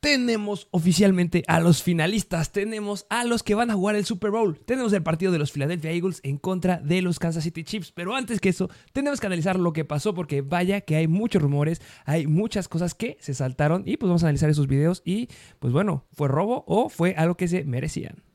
tenemos oficialmente a los finalistas, tenemos a los que van a jugar el Super Bowl, tenemos el partido de los Philadelphia Eagles en contra de los Kansas City Chiefs, pero antes que eso, tenemos que analizar lo que pasó porque vaya que hay muchos rumores, hay muchas cosas que se saltaron y pues vamos a analizar esos videos y pues bueno, ¿fue robo o fue algo que se merecían?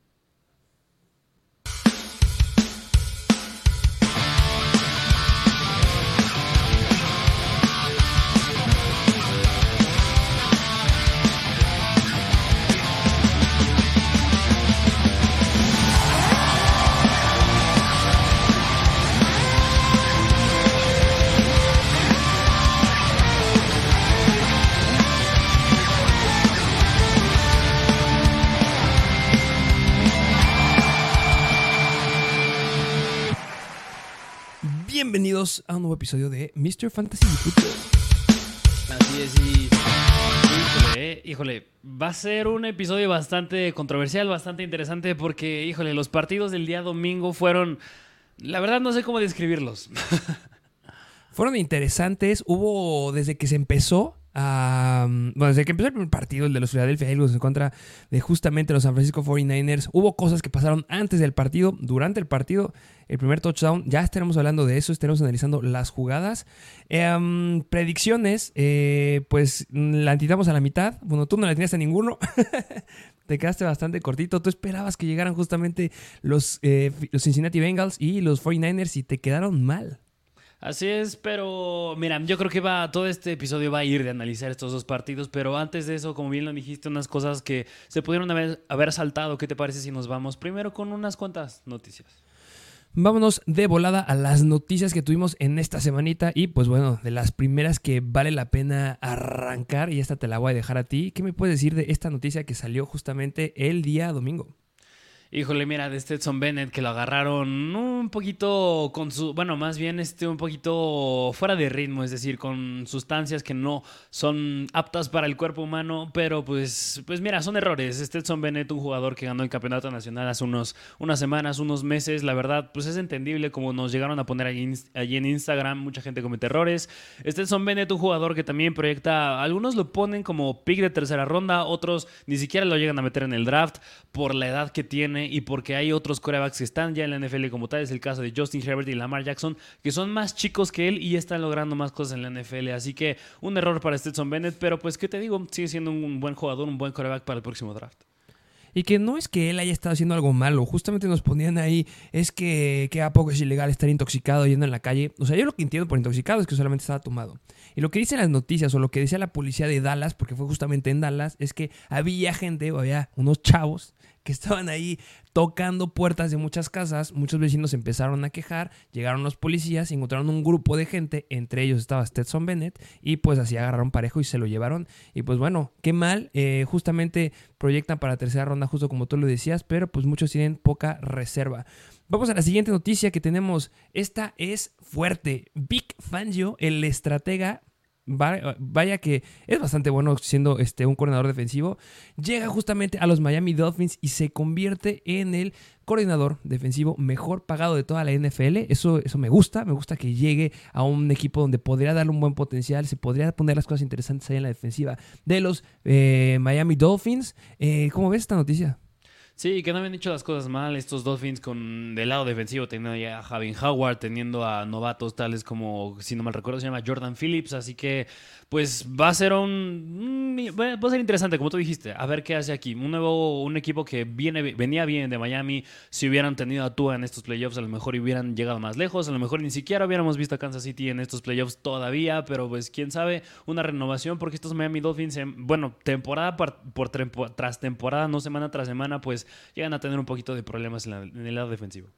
Bienvenidos a un nuevo episodio de Mr. Fantasy Football. Así es, y. Híjole, eh, híjole, va a ser un episodio bastante controversial, bastante interesante, porque, híjole, los partidos del día domingo fueron. La verdad, no sé cómo describirlos. Fueron interesantes. Hubo, desde que se empezó, bueno, desde que empezó el primer partido, el de los Philadelphia Eagles en contra de justamente los San Francisco 49ers, hubo cosas que pasaron antes del partido, durante el partido, el primer touchdown, ya estaremos hablando de eso, estaremos analizando las jugadas. Em, predicciones, eh, pues la entitamos a la mitad, bueno, tú no la tenías a ninguno, te quedaste bastante cortito, tú esperabas que llegaran justamente los, eh, los Cincinnati Bengals y los 49ers y te quedaron mal. Así es, pero mira, yo creo que va todo este episodio va a ir de analizar estos dos partidos, pero antes de eso, como bien lo dijiste, unas cosas que se pudieron haber saltado. ¿Qué te parece si nos vamos primero con unas cuantas noticias? Vámonos de volada a las noticias que tuvimos en esta semanita y pues bueno, de las primeras que vale la pena arrancar y esta te la voy a dejar a ti. ¿Qué me puedes decir de esta noticia que salió justamente el día domingo? Híjole, mira, de Stetson Bennett que lo agarraron un poquito con su, bueno, más bien este un poquito fuera de ritmo, es decir, con sustancias que no son aptas para el cuerpo humano, pero pues pues mira, son errores. Stetson Bennett, un jugador que ganó el campeonato nacional hace unos unas semanas, unos meses, la verdad, pues es entendible como nos llegaron a poner allí, allí en Instagram, mucha gente comete errores. Stetson Bennett, un jugador que también proyecta, algunos lo ponen como pick de tercera ronda, otros ni siquiera lo llegan a meter en el draft por la edad que tiene y porque hay otros corebacks que están ya en la NFL como tal. Es el caso de Justin Herbert y Lamar Jackson, que son más chicos que él y están logrando más cosas en la NFL. Así que un error para Stetson Bennett, pero pues, ¿qué te digo? Sigue siendo un buen jugador, un buen coreback para el próximo draft. Y que no es que él haya estado haciendo algo malo, justamente nos ponían ahí, es que, que a poco es ilegal estar intoxicado yendo en la calle. O sea, yo lo que entiendo por intoxicado es que solamente estaba tomado. Y lo que dicen las noticias o lo que decía la policía de Dallas, porque fue justamente en Dallas, es que había gente o había unos chavos que estaban ahí tocando puertas de muchas casas. Muchos vecinos empezaron a quejar, llegaron los policías, encontraron un grupo de gente, entre ellos estaba Stetson Bennett, y pues así agarraron parejo y se lo llevaron. Y pues bueno, qué mal, eh, justamente proyectan para tercera ronda, justo como tú lo decías, pero pues muchos tienen poca reserva. Vamos a la siguiente noticia que tenemos. Esta es fuerte. Vic Fangio, el estratega vaya que es bastante bueno siendo este, un coordinador defensivo, llega justamente a los Miami Dolphins y se convierte en el coordinador defensivo mejor pagado de toda la NFL. Eso, eso me gusta, me gusta que llegue a un equipo donde podría darle un buen potencial, se podría poner las cosas interesantes ahí en la defensiva de los eh, Miami Dolphins. Eh, ¿Cómo ves esta noticia? Sí, que no habían hecho las cosas mal estos Dolphins con del lado defensivo, teniendo ya a Javin Howard, teniendo a novatos tales como, si no mal recuerdo, se llama Jordan Phillips, así que pues va a ser un va a ser interesante, como tú dijiste, a ver qué hace aquí. Un nuevo un equipo que viene venía bien de Miami, si hubieran tenido a Tua en estos playoffs, a lo mejor hubieran llegado más lejos, a lo mejor ni siquiera hubiéramos visto a Kansas City en estos playoffs todavía, pero pues quién sabe, una renovación porque estos Miami Dolphins, bueno, temporada por, tras temporada, no semana tras semana, pues llegan a tener un poquito de problemas en, el lado defensivo.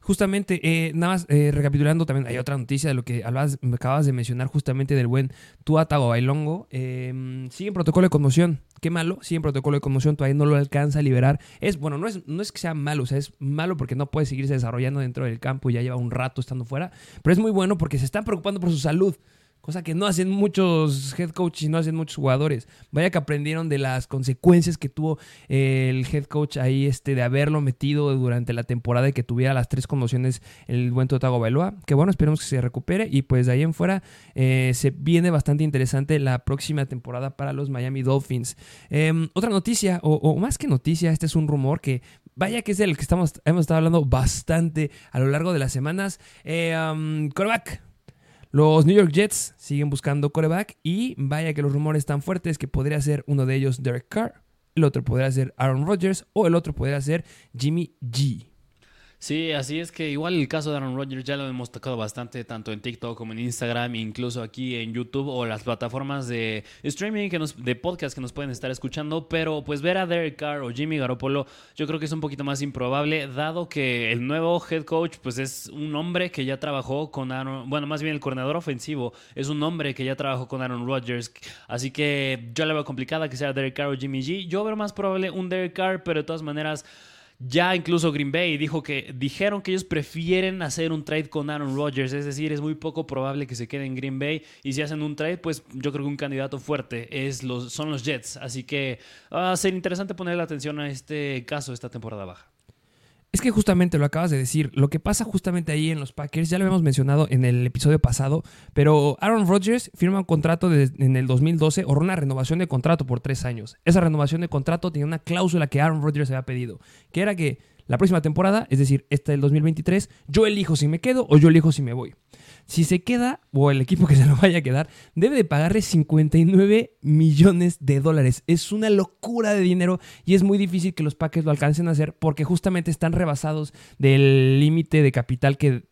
Justamente, eh, nada más eh, recapitulando, también hay otra noticia de lo que hablabas, acabas de mencionar justamente del buen Tuatago Bailongo. Eh, sigue en protocolo de conmoción. Qué malo, sigue en protocolo de conmoción, todavía no lo alcanza a liberar. Es, bueno, no es, no es que sea malo, o sea, es malo porque no puede seguirse desarrollando dentro del campo, y ya lleva un rato estando fuera, pero es muy bueno porque se están preocupando por su salud cosa que no hacen muchos head coaches y no hacen muchos jugadores. Vaya que aprendieron de las consecuencias que tuvo el head coach ahí este, de haberlo metido durante la temporada y que tuviera las tres conmociones el buen Totago Bailoa. Que bueno, esperemos que se recupere y pues de ahí en fuera eh, se viene bastante interesante la próxima temporada para los Miami Dolphins. Em, otra noticia, o, más que noticia, este es un rumor que vaya que es del que estamos, hemos estado hablando bastante a lo largo de las semanas. Eh. Los New York Jets siguen buscando coreback y vaya que los rumores están fuertes que podría ser uno de ellos Derek Carr, el otro podría ser Aaron Rodgers o el otro podría ser Jimmy G. Sí, así es que igual el caso de Aaron Rodgers ya lo hemos tocado bastante, tanto en TikTok como en Instagram, incluso aquí en YouTube o las plataformas de streaming, que de podcast que nos pueden estar escuchando. Pero pues ver a Derek Carr o Jimmy Garoppolo, yo creo que es un poquito más improbable, dado que el nuevo head coach, pues es un hombre que ya trabajó con Aaron, bueno, más bien el coordinador ofensivo, es un hombre que ya trabajó con Aaron Rodgers. Así que yo le veo complicada que sea Derek Carr o Jimmy G. Yo veo más probable un Derek Carr, pero de todas maneras. Ya incluso Green Bay dijo que dijeron que ellos prefieren hacer un trade con Aaron Rodgers, es decir, es muy poco probable que se quede en Green Bay y si hacen un trade, pues yo creo que un candidato fuerte es los, son los Jets, así que va a ser interesante ponerle atención a este caso esta temporada baja. Es que justamente lo acabas de decir, lo que pasa justamente ahí en los Packers, ya lo habíamos mencionado en el episodio pasado, pero Aaron Rodgers firma un contrato en el 2012 o una renovación de contrato por tres años. Esa renovación de contrato tenía una cláusula que Aaron Rodgers había pedido, que era que la próxima temporada, es decir, esta del 2023, yo elijo si me quedo o yo elijo si me voy. Si se queda, o el equipo que se lo vaya a quedar, debe de pagarle 59 millones de dólares. Es una locura de dinero y es muy difícil que los Packers lo alcancen a hacer porque justamente están rebasados del límite de capital que,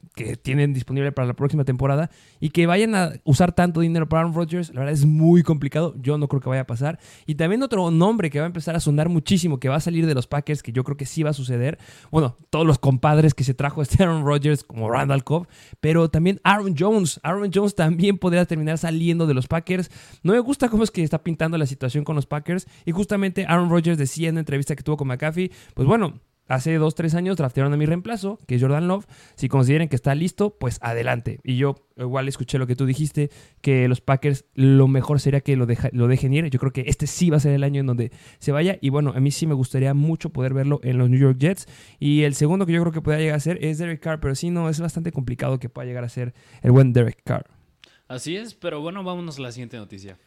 tienen disponible para la próxima temporada y que vayan a usar tanto dinero para Aaron Rodgers, la verdad es muy complicado. Yo no creo que vaya a pasar. Y también otro nombre que va a empezar a sonar muchísimo, que va a salir de los Packers, que yo creo que sí va a suceder. Bueno, todos los compadres que se trajo este Aaron Rodgers, como Randall Cobb, pero también Aaron Jones. Aaron Jones también podría terminar saliendo de los Packers. No me gusta cómo es que está pintando la situación con los Packers. Y justamente Aaron Rodgers decía en la entrevista que tuvo con McAfee, pues bueno, hace dos, tres años draftearon a mi reemplazo, que es Jordan Love. Si consideren que está listo, pues adelante. Y yo igual escuché lo que tú dijiste, que los Packers lo mejor sería que lo, lo dejen ir. Yo creo que este sí va a ser el año en donde se vaya. Y bueno, a mí sí me gustaría mucho poder verlo en los New York Jets. Y el segundo que yo creo que pueda llegar a ser es Derek Carr, pero sí, no, es bastante complicado que pueda llegar a ser el buen Derek Carr. Así es, pero bueno, vámonos a la siguiente noticia.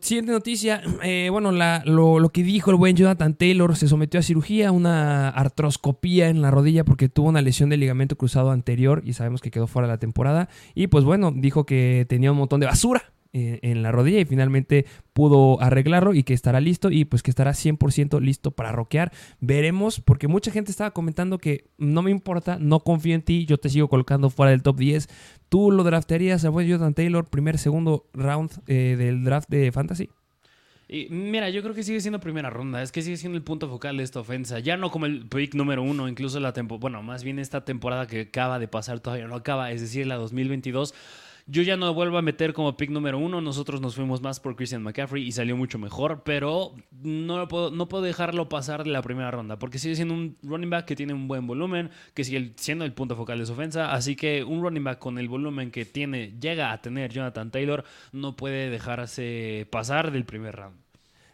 Siguiente noticia, eh, bueno, lo, que dijo el buen Jonathan Taylor, se sometió a cirugía, una artroscopía en la rodilla porque tuvo una lesión de ligamento cruzado anterior y sabemos que quedó fuera de la temporada. Y pues bueno, dijo que tenía un montón de basura eh, en la rodilla y finalmente pudo arreglarlo y que estará listo y pues que estará 100% listo para rockear. Veremos, porque mucha gente estaba comentando que no me importa, no confío en ti, yo te sigo colocando fuera del top 10. ¿Tú lo draftearías a buen Jonathan Taylor, primer, segundo round eh, del draft de Fantasy? Y mira, yo creo que sigue siendo primera ronda. Es que sigue siendo el punto focal de esta ofensa. Ya no como el pick número uno, incluso la temporada. Bueno, más bien esta temporada que acaba de pasar todavía no acaba, es decir, la 2022 yo ya no vuelvo a meter como pick número uno. Nosotros nos fuimos más por Christian McCaffrey y salió mucho mejor, pero no puedo, no puedo dejarlo pasar de la primera ronda porque sigue siendo un running back que tiene un buen volumen, que sigue siendo el punto focal de su ofensa. Así que un running back con el volumen que tiene, llega a tener Jonathan Taylor, no puede dejarse pasar del primer round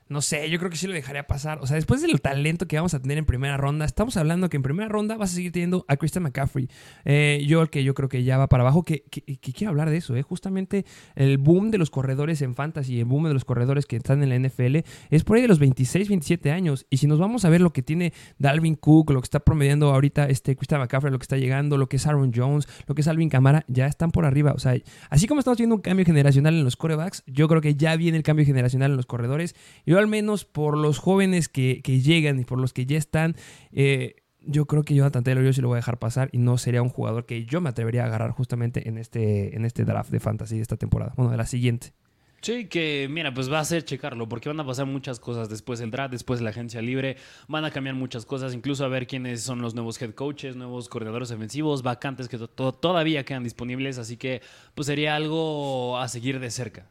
no sé, yo creo que sí lo dejaría pasar. O sea, después del talento que vamos a tener en primera ronda, estamos hablando que en primera ronda vas a seguir teniendo a Christian McCaffrey. Eh, yo que yo creo que ya va para abajo, que, quiero hablar de eso, ¿eh? Justamente el boom de los corredores en fantasy, el boom de los corredores que están en la NFL, es por ahí de los 26, 27 años. Y si nos vamos a ver lo que tiene Dalvin Cook, lo que está promediando ahorita este Christian McCaffrey, lo que está llegando, lo que es Aaron Jones, lo que es Alvin Camara, ya están por arriba. O sea, así como estamos viendo un cambio generacional en los corebacks, yo creo que ya viene el cambio generacional en los corredores. Al menos por los jóvenes que, llegan y por los que ya están, eh, yo creo que Jonathan Taylor yo sí lo voy a dejar pasar y no sería un jugador que yo me atrevería a agarrar justamente en este, en este draft de fantasy de esta temporada, bueno, de la siguiente. Sí, que mira, pues va a ser checarlo, porque van a pasar muchas cosas después del draft, después de la agencia libre, van a cambiar muchas cosas, incluso a ver quiénes son los nuevos head coaches, nuevos coordinadores ofensivos, vacantes que todavía quedan disponibles, así que pues sería algo a seguir de cerca.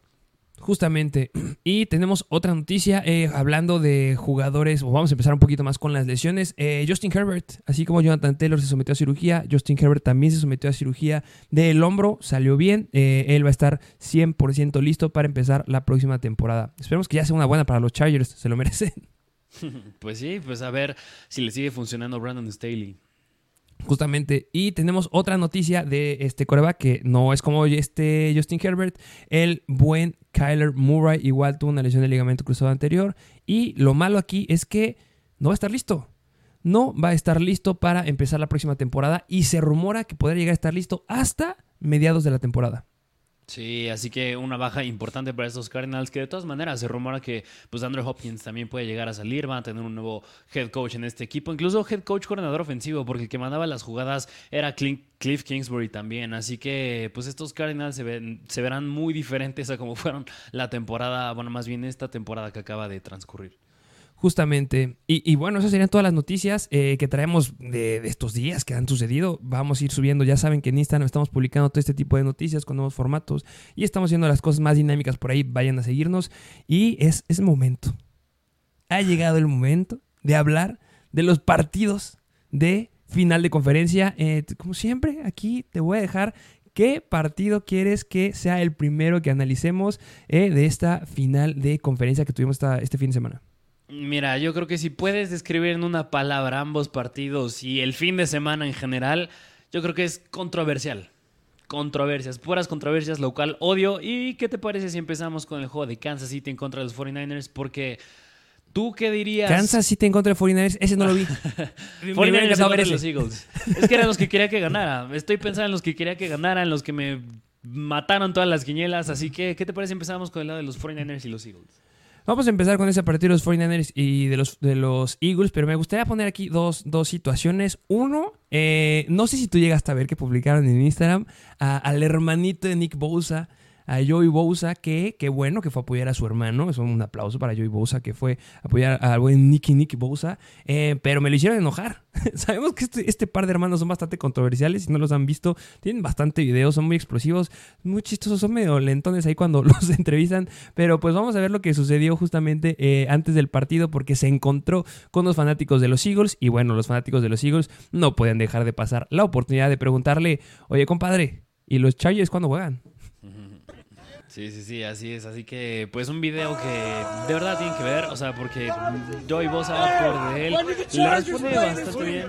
Justamente. Y tenemos otra noticia eh, hablando de jugadores, o vamos a empezar un poquito más con las lesiones. Eh, Justin Herbert, así como Jonathan Taylor se sometió a cirugía, Justin Herbert también se sometió a cirugía del hombro, salió bien. Eh, él va a estar 100% listo para empezar la próxima temporada. Esperemos que ya sea una buena para los Chargers, se lo merecen. Pues sí, pues a ver si le sigue funcionando Brandon Staley. Justamente. Y tenemos otra noticia de este coreback que no es como este Justin Herbert. El buen Kyler Murray igual tuvo una lesión de ligamento cruzado anterior. Y lo malo aquí es que no va a estar listo. No va a estar listo para empezar la próxima temporada. Y se rumora que podría llegar a estar listo hasta mediados de la temporada. Sí, así que una baja importante para estos Cardinals, que de todas maneras se rumora que pues Andrew Hopkins también puede llegar a salir, van a tener un nuevo head coach en este equipo, incluso head coach coordinador ofensivo, porque el que mandaba las jugadas era Cliff Kingsbury también, así que pues estos Cardinals se, ven, se verán muy diferentes a como fueron la temporada, bueno, más bien esta temporada que acaba de transcurrir. Justamente. Y, bueno, esas serían todas las noticias eh, que traemos de, estos días que han sucedido. Vamos a ir subiendo. Ya saben que en Instagram estamos publicando todo este tipo de noticias con nuevos formatos y estamos haciendo las cosas más dinámicas por ahí. Vayan a seguirnos. Y es, es momento. Ha llegado el momento de hablar de los partidos de final de conferencia. Eh, como siempre, aquí te voy a dejar ¿Qué partido quieres que sea el primero que analicemos eh, de esta final de conferencia que tuvimos este fin de semana? Mira, yo creo que si puedes describir en una palabra ambos partidos y el fin de semana en general, yo creo que es controversial. Controversias, puras controversias, local odio. ¿Y qué te parece si empezamos con el juego de Kansas City en contra de los 49ers? Porque ¿Tú qué dirías? Kansas City en contra de 49ers, ese no lo vi. 49ers en contra de los Eagles. Es que eran los que quería que ganara. Estoy pensando en los que quería que ganaran, los que me mataron todas las quinielas. Así que, ¿qué te parece si empezamos con el lado de los 49ers y los Eagles? Vamos a empezar con ese partido de los 49ers y de los, de los Eagles, pero me gustaría poner aquí dos, situaciones. Uno, eh, no sé si tú llegaste a ver que publicaron en Instagram al hermanito de Nick Bosa a Joey Bosa, que qué bueno que fue a apoyar a su hermano. Es un aplauso para Joey Bosa, que fue a apoyar al buen Nicky Nicky Bosa. Eh, pero me lo hicieron enojar. Sabemos que este, este, par de hermanos son bastante controversiales. Si no los han visto, tienen bastante videos, son muy explosivos, muy chistosos, son medio lentones ahí cuando los entrevistan. Pero pues vamos a ver lo que sucedió justamente eh, antes del partido, porque se encontró con los fanáticos de los Eagles. Y bueno, los fanáticos de los Eagles no pueden dejar de pasar la oportunidad de preguntarle: Oye, compadre, ¿y los Chargers cuándo juegan? Sí, sí, sí, así es. Así que, pues, un video que de verdad tienen que ver. O sea, porque Joey Bosa por de él le responde bastante bien.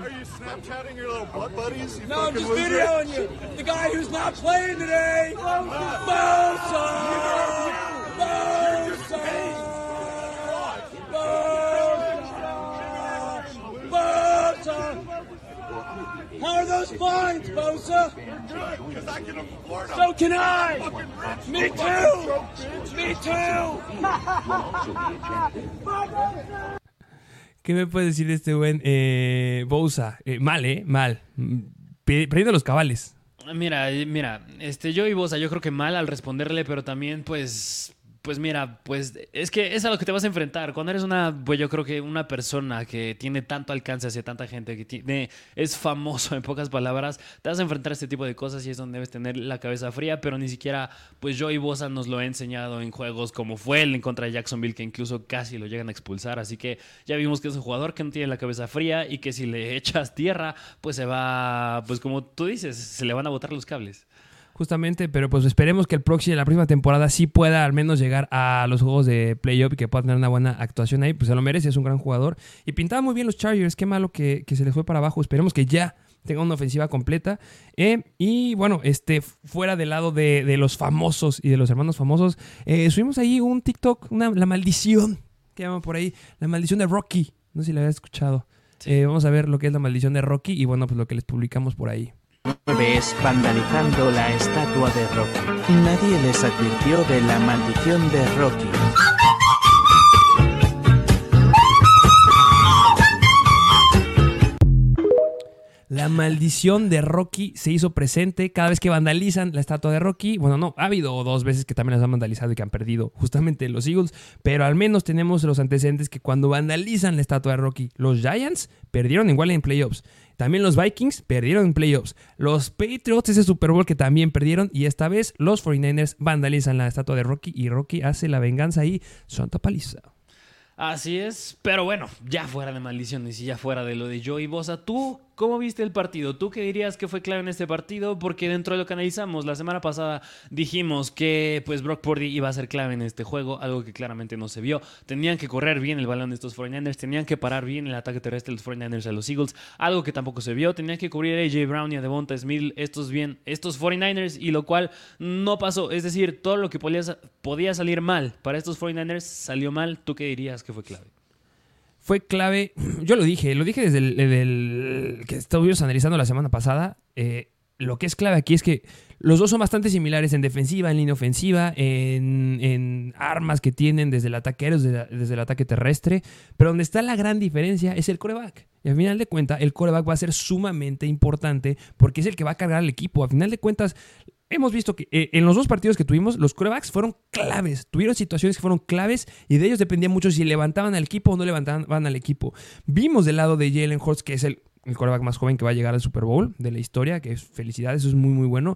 No, I'm just videoing you. The guy who's not playing today. Bosa! Bosa! Those fines, Bosa? So can I! Me too! Me too! ¿Qué me puede decir de este buen eh, Bosa? Eh, mal, ¿eh? Mal. Perdiendo los cabales. Mira, mira, este, yo y Bosa, yo creo que mal al responderle, pero también, pues, pues mira, pues es que es a lo que te vas a enfrentar. Cuando eres una, pues yo creo que una persona que tiene tanto alcance hacia tanta gente, que tiene, es famoso en pocas palabras, te vas a enfrentar a este tipo de cosas y es donde debes tener la cabeza fría, pero ni siquiera, pues Joey Bosa nos lo ha enseñado en juegos como fue el en contra de Jacksonville, que incluso casi lo llegan a expulsar. Así que ya vimos que es un jugador que no tiene la cabeza fría y que si le echas tierra, pues se va, pues como tú dices, se le van a botar los cables justamente, pero pues esperemos que el próximo, la próxima temporada sí pueda al menos llegar a los juegos de playoff y que pueda tener una buena actuación ahí, pues se lo merece, es un gran jugador. Y pintaba muy bien los Chargers, qué malo que, se les fue para abajo, esperemos que ya tenga una ofensiva completa. Eh, y bueno, este, fuera del lado de, los famosos y de los hermanos famosos, eh, subimos ahí un TikTok, una, la maldición, que llaman por ahí, la maldición de Rocky. No sé si la habías escuchado. Eh, vamos a ver lo que es la maldición de Rocky y bueno, pues lo que les publicamos por ahí es vandalizando la estatua de Rocky. Nadie les advirtió de la maldición de Rocky. La maldición de Rocky se hizo presente cada vez que vandalizan la estatua de Rocky. Bueno, no, ha habido dos veces que también las han vandalizado y que han perdido justamente los Eagles, pero al menos tenemos los antecedentes que cuando vandalizan la estatua de Rocky, los Giants perdieron igual en playoffs. También los Vikings perdieron en playoffs. Los Patriots ese Super Bowl que también perdieron. Y esta vez los 49ers vandalizan la estatua de Rocky y Rocky hace la venganza ahí. Santa paliza. Así es, pero bueno, ya fuera de maldiciones y ya fuera de lo de Joey Bosa, ¿tú ¿Cómo viste el partido? ¿Tú qué dirías que fue clave en este partido? Porque dentro de lo que analizamos, la semana pasada dijimos que pues Brock Purdy iba a ser clave en este juego, algo que claramente no se vio. Tenían que correr bien el balón de estos 49ers, tenían que parar bien el ataque terrestre de los 49ers a los Eagles, algo que tampoco se vio. Tenían que cubrir a AJ Brown y a Devonta Smith estos bien, estos 49ers, y lo cual no pasó. Es decir, todo lo que podía, podía salir mal para estos 49ers salió mal. ¿Tú qué dirías que fue clave? Fue clave. Yo lo dije, lo dije desde el, que estuvimos analizando la semana pasada. Eh, lo que es clave aquí es que los dos son bastante similares en defensiva, en línea ofensiva, en, armas que tienen desde el ataque desde, desde, el ataque terrestre. Pero donde está la gran diferencia es el coreback. Y al final de cuentas, el coreback va a ser sumamente importante porque es el que va a cargar al equipo. Al final de cuentas, hemos visto que eh, en los dos partidos que tuvimos, los corebacks fueron claves. Tuvieron situaciones que fueron claves y de ellos dependía mucho si levantaban al equipo o no levantaban al equipo. Vimos del lado de Jalen Hurts, que es el, el coreback más joven que va a llegar al Super Bowl de la historia, que es felicidades, eso es muy, muy bueno.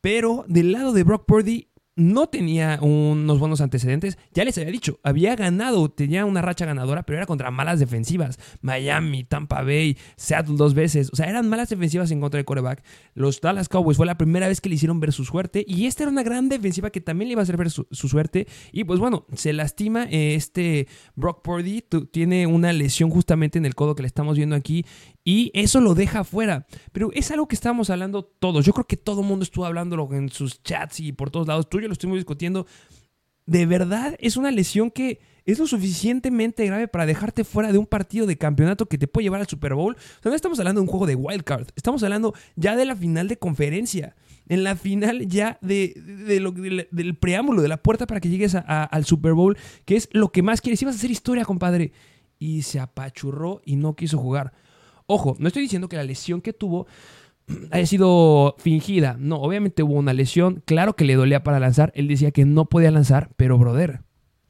Pero del lado de Brock Purdy, no tenía unos buenos antecedentes. Ya les había dicho, había ganado, tenía una racha ganadora, pero era contra malas defensivas. Miami, Tampa Bay, Seattle dos veces. O sea, eran malas defensivas en contra de coreback. Los Dallas Cowboys fue la primera vez que le hicieron ver su suerte. Y esta era una gran defensiva que también le iba a hacer ver su, suerte. Y pues bueno, se lastima eh, este Brock Purdy. Tiene una lesión justamente en el codo que le estamos viendo aquí. Y eso lo deja fuera. Pero es algo que estábamos hablando todos. Yo creo que todo el mundo estuvo hablándolo en sus chats y por todos lados. Tú y yo lo estuvimos discutiendo. De verdad es una lesión que es lo suficientemente grave para dejarte fuera de un partido de campeonato que te puede llevar al Super Bowl. O sea, no estamos hablando de un juego de wildcard. Estamos hablando ya de la final de conferencia. En la final ya de, del preámbulo, de la puerta para que llegues al Super Bowl, que es lo que más quieres. Ibas a hacer historia, compadre. Y se apachurró y no quiso jugar. Ojo, no estoy diciendo que la lesión que tuvo haya sido fingida. No, obviamente hubo una lesión. Claro que le dolía para lanzar. Él decía que no podía lanzar, pero brother,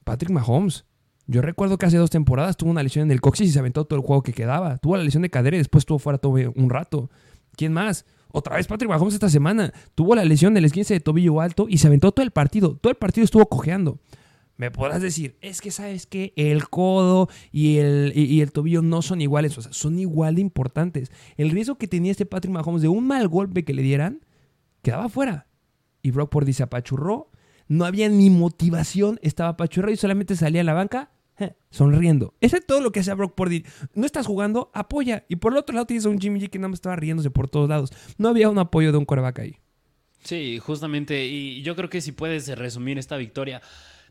Patrick Mahomes. Yo recuerdo que hace dos temporadas tuvo una lesión en el coxis y se aventó todo el juego que quedaba. Tuvo la lesión de cadera y después estuvo fuera todo un rato. ¿Quién más? Otra vez Patrick Mahomes esta semana. Tuvo la lesión del esguince de tobillo alto y se aventó todo el partido. Todo el partido estuvo cojeando. Me podrás decir, es que sabes que el codo y el, y, el tobillo no son iguales, o sea, son igual de importantes. El riesgo que tenía este Patrick Mahomes de un mal golpe que le dieran, quedaba fuera. Y Brock Purdy se apachurró, no había ni motivación, estaba apachurrado y solamente salía a la banca eh, sonriendo. Eso es todo lo que hacía Brock Purdy. No estás jugando, apoya. Y por el otro lado tienes un Jimmy G que nada más estaba riéndose por todos lados. No había un apoyo de un coreback ahí. Sí, justamente. Y yo creo que si puedes resumir esta victoria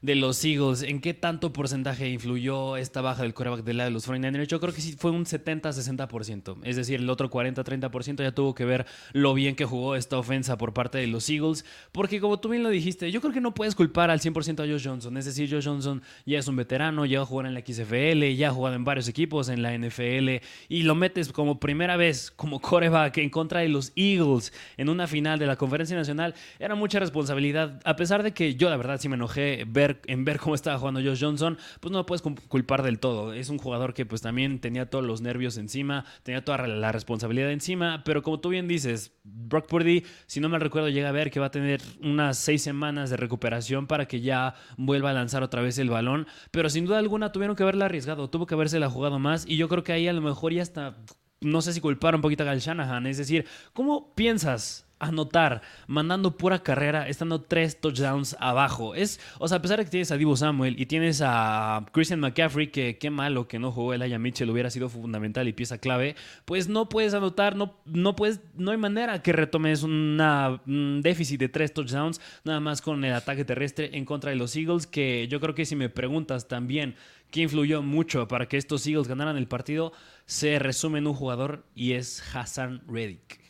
de los Eagles, ¿en qué tanto porcentaje influyó esta baja del coreback del lado de los 49ers? Yo creo que sí fue un 70-60%. Es decir, el otro 40-30% ya tuvo que ver lo bien que jugó esta ofensa por parte de los Eagles. Porque como tú bien lo dijiste, yo creo que no puedes culpar al 100% a Josh Johnson. Es decir, Josh Johnson ya es un veterano, ya va a jugar en la XFL, ya ha jugado en varios equipos en la NFL y lo metes como primera vez como coreback en contra de los Eagles en una final de la Conferencia Nacional. Era mucha responsabilidad, a pesar de que yo la verdad sí me enojé ver en ver cómo estaba jugando Josh Johnson, pues no lo puedes culpar del todo. Es un jugador que pues también tenía todos los nervios encima, tenía toda la responsabilidad encima, pero como tú bien dices, Brock Purdy, si no me recuerdo, llega a ver que va a tener unas seis semanas de recuperación para que ya vuelva a lanzar otra vez el balón, pero sin duda alguna tuvieron que haberla arriesgado, tuvo que haberse la jugado más y yo creo que ahí a lo mejor ya está no sé si culpar un poquito a Gal Shanahan. Es decir, ¿cómo piensas anotar, mandando pura carrera, estando tres touchdowns abajo. Es, o sea, a pesar de que tienes a Divo Samuel y tienes a Christian McCaffrey, que qué malo que no jugó el Aya Mitchell, hubiera sido fundamental y pieza clave, pues no puedes anotar, no, no puedes, no hay manera que retomes un déficit de tres touchdowns, nada más con el ataque terrestre en contra de los Eagles, que yo creo que si me preguntas también qué influyó mucho para que estos Eagles ganaran el partido, se resume en un jugador y es Hassan Reddick.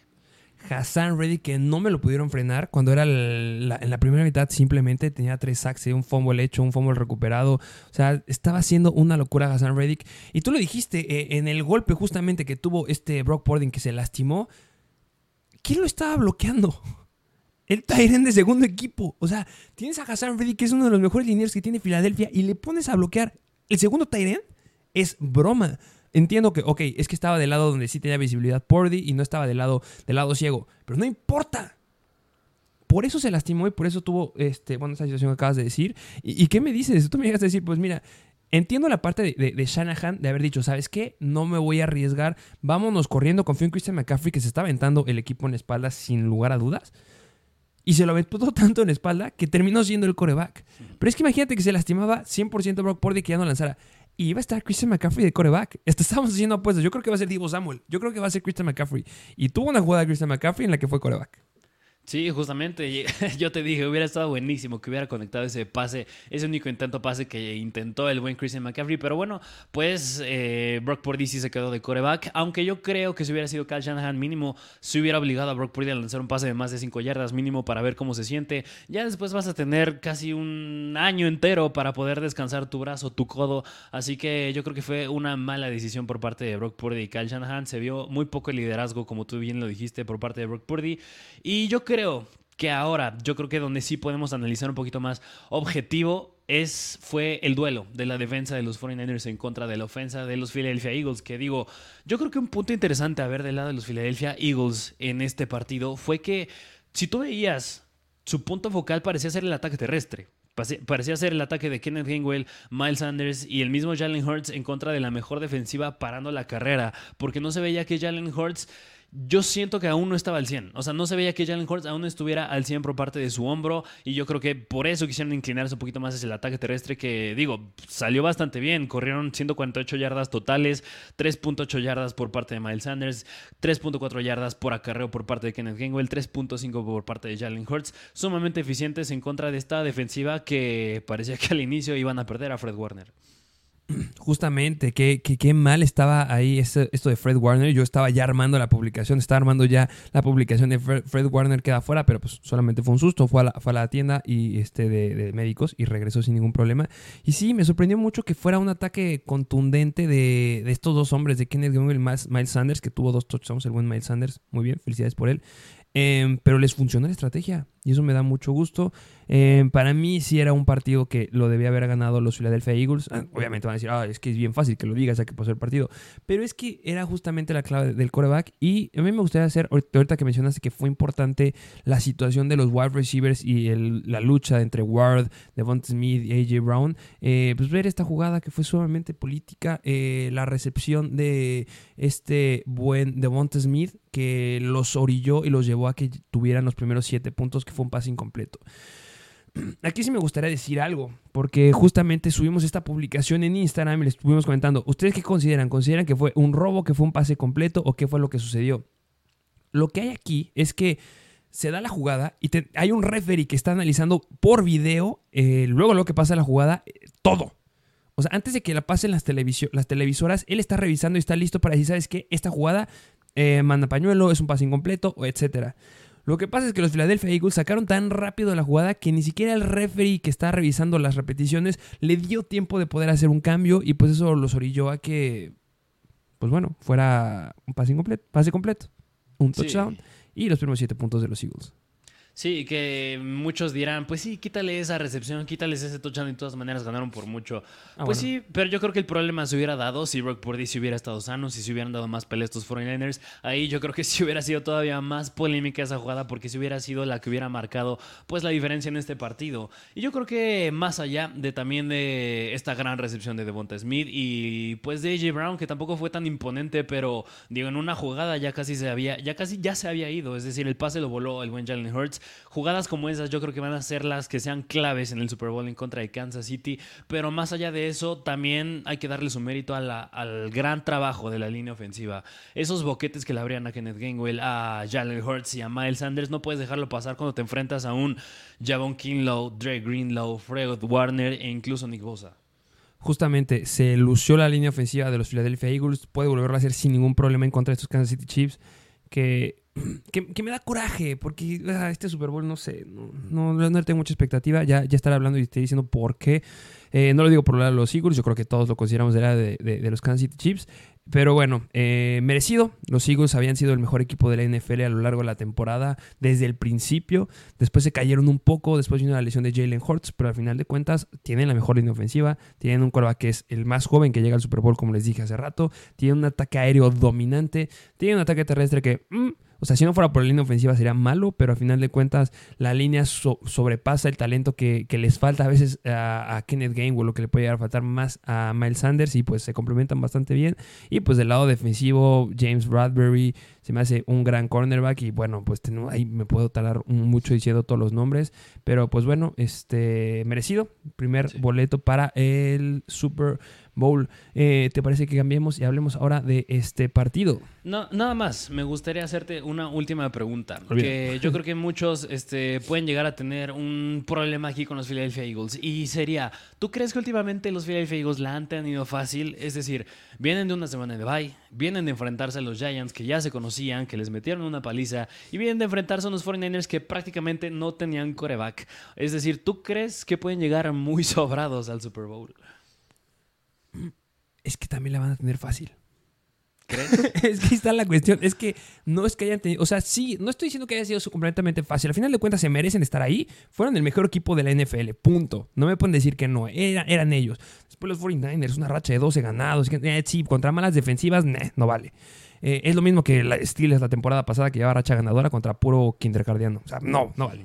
Hassan Reddy que no me lo pudieron frenar cuando era en la primera mitad simplemente tenía tres sacks, un fumble hecho, un fumble recuperado, o sea, estaba haciendo una locura Hassan Reddick y tú lo dijiste eh, en el golpe justamente que tuvo este Brock Purdy que se lastimó, ¿quién lo estaba bloqueando? El Tyren de segundo equipo. O sea, tienes a Hassan Reddick, que es uno de los mejores linieros que tiene Filadelfia, y le pones a bloquear el segundo Tyren. Es broma. Entiendo que, ok, es que estaba del lado donde sí tenía visibilidad Pordy y no estaba del lado, del lado ciego. Pero no importa. Por eso se lastimó y por eso tuvo, este, bueno, esa situación que acabas de decir. ¿Y, qué me dices? Tú me llegas a decir, pues mira, Entiendo la parte de, Shanahan de haber dicho, ¿sabes qué? No me voy a arriesgar. Vámonos corriendo. Confío en Christian McCaffrey que se está aventando el equipo en espalda sin lugar a dudas. Y se lo aventó tanto en espalda que terminó siendo el coreback. Pero es que imagínate que se lastimaba 100% Brock Purdy que ya no lanzara. Y iba a estar Christian McCaffrey de coreback. Hasta estábamos haciendo apuestas. Yo creo que va a ser Divo Samuel. Yo creo que va a ser Christian McCaffrey. Y tuvo una jugada de Christian McCaffrey en la que fue coreback. Sí, justamente. Yo te dije, hubiera estado buenísimo que hubiera conectado ese pase, ese único intento pase que intentó el buen Christian McCaffrey. Pero bueno, pues eh, Brock Purdy sí se quedó de coreback. Aunque yo creo que si hubiera sido Kyle Shanahan, mínimo se hubiera obligado a Brock Purdy a lanzar un pase de más de 5 yardas, mínimo para ver cómo se siente. Ya después vas a tener casi un año entero para poder descansar tu brazo, tu codo. Así que yo creo que fue una mala decisión por parte de Brock Purdy y Kyle Shanahan. Se vio muy poco liderazgo, como tú bien lo dijiste, por parte de Brock Purdy. Y yo creo creo que ahora, yo creo que donde sí podemos analizar un poquito más objetivo es, fue el duelo de la defensa de los 49ers en contra de la ofensa de los Philadelphia Eagles. Que digo, yo creo que un punto interesante a ver del lado de los Philadelphia Eagles en este partido fue que si tú veías, su punto focal parecía ser el ataque terrestre. Parecía ser el ataque de Kenneth Gainwell, Miles Sanders y el mismo Jalen Hurts en contra de la mejor defensiva parando la carrera, porque no se veía que Jalen Hurts yo siento que aún no estaba al 100. O sea, no se veía que Jalen Hurts aún estuviera al 100 por parte de su hombro. Y yo creo que por eso quisieron inclinarse un poquito más hacia el ataque terrestre, que digo, salió bastante bien. Corrieron 148 yardas totales, 3.8 yardas por parte de Miles Sanders, 3.4 yardas por acarreo por parte de Kenneth Gainwell, 3.5 por parte de Jalen Hurts. Sumamente eficientes en contra de esta defensiva que parecía que al inicio iban a perder a Fred Warner. Justamente, qué, qué, mal estaba ahí esto, de Fred Warner. Yo estaba ya armando la publicación, estaba armando ya la publicación de Fred, Warner queda afuera, pero pues solamente fue un susto. Fue a la, fue a la tienda y este de, médicos y regresó sin ningún problema. Y sí, me sorprendió mucho que fuera un ataque contundente de, estos dos hombres, de Kenneth Young y Miles Sanders, que tuvo dos touchdowns, el buen Miles Sanders. Muy bien, felicidades por él. Em, pero les funcionó la estrategia y eso me da mucho gusto. Em, para mí sí era un partido que lo debía haber ganado los Philadelphia Eagles. Ah, obviamente van a decir, ah, es que es bien fácil que lo digas, ya que pasó el partido. Pero es que era justamente la clave del coreback y a mí me gustaría hacer, ahorita que mencionaste que fue importante la situación de los wide receivers y la lucha entre Ward, Devonta Smith y AJ Brown, eh, pues ver esta jugada que fue sumamente política, eh, la recepción de este buen Devonta Smith que los orilló y los llevó a que tuvieran los primeros siete puntos, que fue un pase incompleto. Aquí sí me gustaría decir algo, porque justamente subimos esta publicación en Instagram y les estuvimos comentando, ¿ustedes qué consideran? ¿Consideran que fue un robo, que fue un pase completo o qué fue lo que sucedió? Lo que hay aquí es que se da la jugada y hay un referee que está analizando por video, eh, luego lo que pasa la jugada, eh, todo. O sea, antes de que la pasen las, las televisoras, él está revisando y está listo para decir, ¿sabes qué? Esta jugada eh, manda pañuelo, es un pase incompleto, etc. Lo que pasa es que los Philadelphia Eagles sacaron tan rápido la jugada que ni siquiera el referee que está revisando las repeticiones le dio tiempo de poder hacer un cambio y pues eso los orilló a que, pues bueno, fuera un pase incompleto, pase completo, un touchdown y los primeros siete puntos de los Eagles. Sí, que muchos dirán, pues sí, quítale esa recepción, quítales ese touchdown y de todas maneras ganaron por mucho. Ah, pues sí, pero yo creo que el problema se hubiera dado si Brock Purdy se hubiera estado sano, si se hubieran dado más peleas estos 49ers. Ahí yo creo que sí hubiera sido todavía más polémica esa jugada porque si hubiera sido la que hubiera marcado pues la diferencia en este partido. Y yo creo que más allá de también de esta gran recepción de Devonta Smith y pues de AJ Brown que tampoco fue tan imponente, pero digo en una jugada ya casi se había ya casi ya se había ido, es decir, el pase lo voló el buen Jalen Hurts Jugadas como esas yo creo que van a ser las que sean claves en el Super Bowl en contra de Kansas City, pero más allá de eso también hay que darle su mérito al gran trabajo de la línea ofensiva. Esos boquetes que le abrían a Kenneth Gainwell, a Jalen Hurts y a Miles Sanders no puedes dejarlo pasar cuando te enfrentas a un Javon Kinlow, Dre Greenlow, Fred Warner e incluso Nick Bosa justamente se lució la línea ofensiva de los Philadelphia Eagles, puede volverlo a hacer sin ningún problema en contra de estos Kansas City Chiefs, que que, me da coraje, porque ah, este Super Bowl, no sé, no, no, tengo mucha expectativa. Ya, ya estaré hablando y estoy diciendo por qué. Eh, no lo digo por de los Eagles, yo creo que todos lo consideramos de la de, de, los Kansas City Chiefs. Pero bueno, eh, merecido. Los Eagles habían sido el mejor equipo de la NFL a lo largo de la temporada desde el principio. Después se cayeron un poco, después vino la lesión de Jalen Hurts, pero al final de cuentas tienen la mejor línea ofensiva. Tienen un quarterback que es el más joven que llega al Super Bowl, como les dije hace rato. Tienen un ataque aéreo dominante. Tienen un ataque terrestre que... mm, o sea, si no fuera por la línea ofensiva sería malo, pero a final de cuentas la línea so- sobrepasa el talento que, les falta a veces a, a Kenneth Gainwell, lo que le puede llegar a faltar más a Miles Sanders y pues se complementan bastante bien. Y pues del lado defensivo, James Bradbury se me hace un gran cornerback y bueno, pues tengo- ahí me puedo talar un- mucho diciendo todos los nombres, pero pues bueno, este merecido, primer Sí. boleto para el Super Bowl. Eh, ¿Te parece que cambiemos y hablemos ahora de este partido? No, nada más, me gustaría hacerte una última pregunta. Olvida. Que yo creo que muchos este, pueden llegar a tener un problema aquí con los Philadelphia Eagles. Y sería, ¿tú crees que últimamente los Philadelphia Eagles la han tenido fácil? Es decir, vienen de una semana de bye, vienen de enfrentarse a los Giants que ya se conocían, que les metieron una paliza, y vienen de enfrentarse a unos 49ers que prácticamente no tenían coreback. Es decir, ¿tú crees que pueden llegar muy sobrados al Super Bowl? Es que también la van a tener fácil. Es que ahí está la cuestión. Es que no es que hayan tenido. O sea, sí, no estoy diciendo que haya sido completamente fácil. Al final de cuentas, se merecen estar ahí. Fueron el mejor equipo de la NFL. Punto. No me pueden decir que no. Era- eran ellos. Después los 49ers, una racha de 12 ganados. eh, sí, contra malas defensivas, nah, no vale. Eh, es lo mismo que la Steelers la temporada pasada que llevaba racha ganadora contra puro kindergardiano. O sea, no, no vale.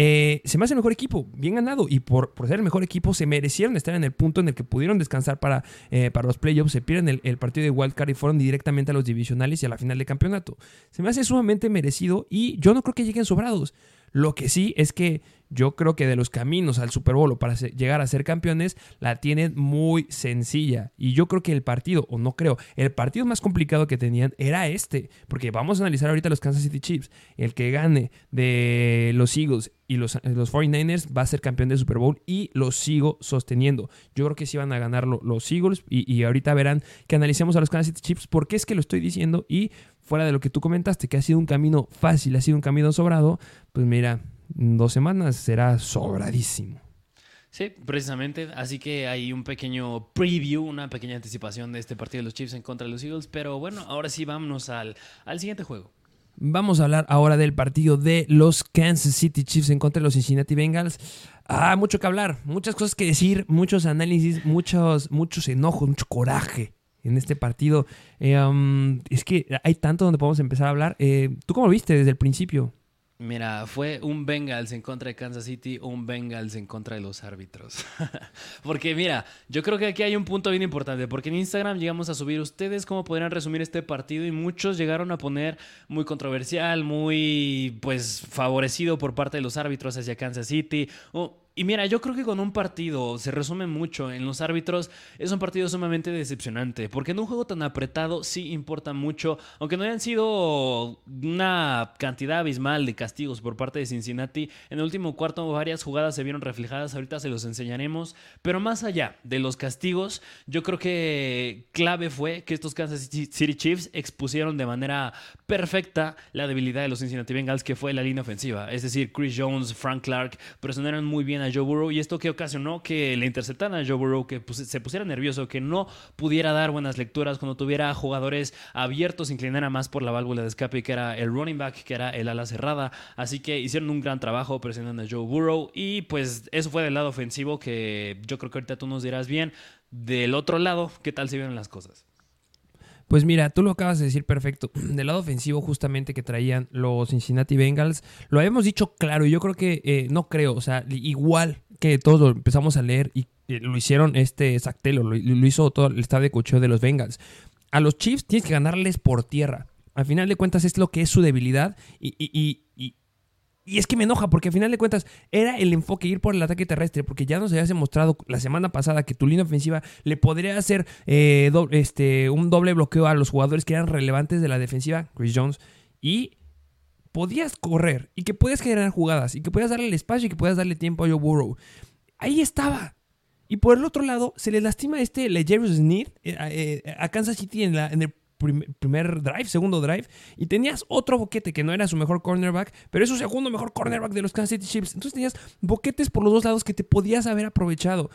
Eh, se me hace el mejor equipo, bien ganado. Y por, ser el mejor equipo, se merecieron estar en el punto en el que pudieron descansar para, eh, para los playoffs. Se pierden el, el partido de Wild Card y fueron directamente a los divisionales y a la final de campeonato. Se me hace sumamente merecido y yo no creo que lleguen sobrados. Lo que sí es que yo creo que de los caminos al Super Bowl o para llegar a ser campeones la tienen muy sencilla. Y yo creo que el partido, o no creo, el partido más complicado que tenían era este. Porque vamos a analizar ahorita los Kansas City Chiefs. El que gane de los Eagles y los, los 49ers va a ser campeón de Super Bowl y lo sigo sosteniendo. Yo creo que sí van a ganar lo- los Eagles y, y ahorita verán que analicemos a los Kansas City Chiefs. ¿Por qué es que lo estoy diciendo? Y fuera de lo que tú comentaste, que ha sido un camino fácil, ha sido un camino sobrado, pues mira, dos semanas será sobradísimo. Sí, precisamente. Así que hay un pequeño preview, una pequeña anticipación de este partido de los Chiefs en contra de los Eagles. Pero bueno, ahora sí vámonos al, al siguiente juego. Vamos a hablar ahora del partido de los Kansas City Chiefs en contra de los Cincinnati Bengals. Ah, mucho que hablar, muchas cosas que decir, muchos análisis, muchos, muchos enojos, mucho coraje en este partido. Eh, um, es que hay tanto donde podemos empezar a hablar. Eh, ¿Tú cómo lo viste desde el principio? Mira, fue un Bengals en contra de Kansas City, un Bengals en contra de los árbitros. porque mira, yo creo que aquí hay un punto bien importante, porque en Instagram llegamos a subir ustedes cómo podrían resumir este partido y muchos llegaron a poner muy controversial, muy pues favorecido por parte de los árbitros hacia Kansas City. Y mira, yo creo que con un partido se resume mucho en los árbitros, es un partido sumamente decepcionante, porque en un juego tan apretado sí importa mucho, aunque no hayan sido una cantidad abismal de castigos por parte de Cincinnati, en el último cuarto varias jugadas se vieron reflejadas, ahorita se los enseñaremos, pero más allá de los castigos, yo creo que clave fue que estos Kansas City Chiefs expusieron de manera perfecta la debilidad de los Cincinnati Bengals, que fue la línea ofensiva, es decir, Chris Jones, Frank Clark, presionaron muy bien a Joe Burrow y esto que ocasionó que le interceptaran a Joe Burrow, que se pusiera nervioso, que no pudiera dar buenas lecturas cuando tuviera jugadores abiertos, inclinara más por la válvula de escape, que era el running back, que era el ala cerrada. Así que hicieron un gran trabajo presionando a Joe Burrow y pues eso fue del lado ofensivo que yo creo que ahorita tú nos dirás bien. Del otro lado, ¿qué tal se vieron las cosas? Pues mira, tú lo acabas de decir perfecto. Del lado ofensivo justamente que traían los Cincinnati Bengals, lo habíamos dicho claro y yo creo que, eh, no creo, o sea, igual que todos lo empezamos a leer y eh, lo hicieron este Zach Taylor, lo, hizo todo el staff de cocheo de los Bengals. A los Chiefs tienes que ganarles por tierra. Al final de cuentas es lo que es su debilidad y, y- y- y- es que me enoja porque al final de cuentas era el enfoque ir por el ataque terrestre porque ya nos habías demostrado la semana pasada que tu línea ofensiva le podría hacer eh, este, un doble bloqueo a los jugadores que eran relevantes de la defensiva, Chris Jones, y podías correr y que podías generar jugadas y que podías darle el espacio y que podías darle tiempo a Joe Burrow. Ahí estaba. Y por el otro lado, se le lastima este Legerius Sneed eh, eh, a Kansas City en, la, en el prim- primer drive, segundo drive, y tenías otro boquete que no era su mejor cornerback, pero es su segundo mejor cornerback de los Kansas City Chiefs. Entonces tenías boquetes por los dos lados que te podías haber aprovechado.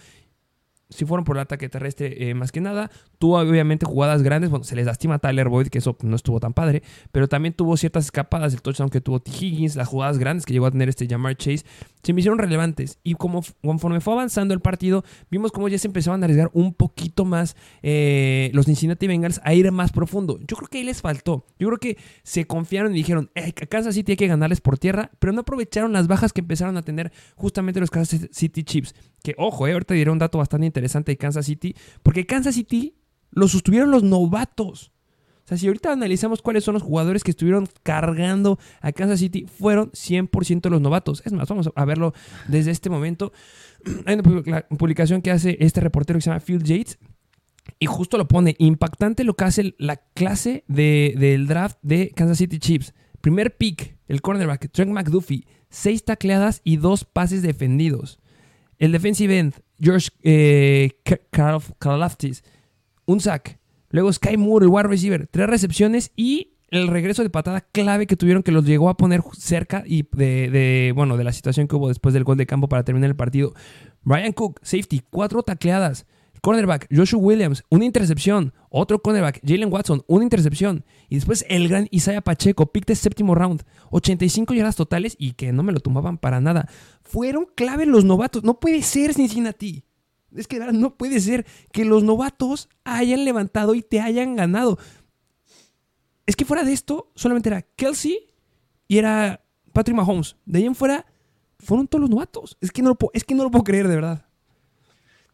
si fueron por el ataque terrestre eh, más que nada. Tuvo obviamente jugadas grandes. Bueno, se les lastima Tyler Boyd, que eso no estuvo tan padre. Pero también tuvo ciertas escapadas. El touchdown que tuvo T. Higgins, las jugadas grandes que llegó a tener este Jamar Chase. Se me hicieron relevantes. Y como conforme fue avanzando el partido, vimos cómo ya se empezaban a arriesgar un poquito más eh, los Cincinnati Bengals a ir más profundo. Yo creo que ahí les faltó. Yo creo que se confiaron y dijeron, eh, Kansas City hay que ganarles por tierra. Pero no aprovecharon las bajas que empezaron a tener justamente los Kansas City Chiefs. Que ojo, eh, ahorita diré un dato bastante interesante de Kansas City, porque Kansas City los sostuvieron los novatos. O sea, si ahorita analizamos cuáles son los jugadores que estuvieron cargando a Kansas City, fueron 100% los novatos. Es más, vamos a verlo desde este momento. Hay una publicación que hace este reportero que se llama Phil Yates. Y justo lo pone, impactante lo que hace la clase del draft de Kansas City Chiefs. Primer pick, el cornerback, Trent McDuffie, seis tacleadas y dos pases defendidos. El defensive end, George eh, Karlaftis, un sack. Luego Sky Moore, el wide receiver, tres recepciones y el regreso de patada clave que tuvieron que los llegó a poner cerca y de, bueno, de la situación que hubo después del gol de campo para terminar el partido. Brian Cook, safety, cuatro tacleadas. Cornerback, Joshua Williams, una intercepción. Otro cornerback, Jalen Watson, una intercepción. Y después el gran Isaiah Pacheco, pick de séptimo round. 85 yardas totales y que no me lo tomaban para nada. Fueron clave los novatos. No puede ser Cincinnati. Es que no puede ser que los novatos hayan levantado y te hayan ganado. Es que fuera de esto, solamente era Kelsey y era Patrick Mahomes. De ahí en fuera, fueron todos los novatos. Es que no es que no lo puedo creer, de verdad.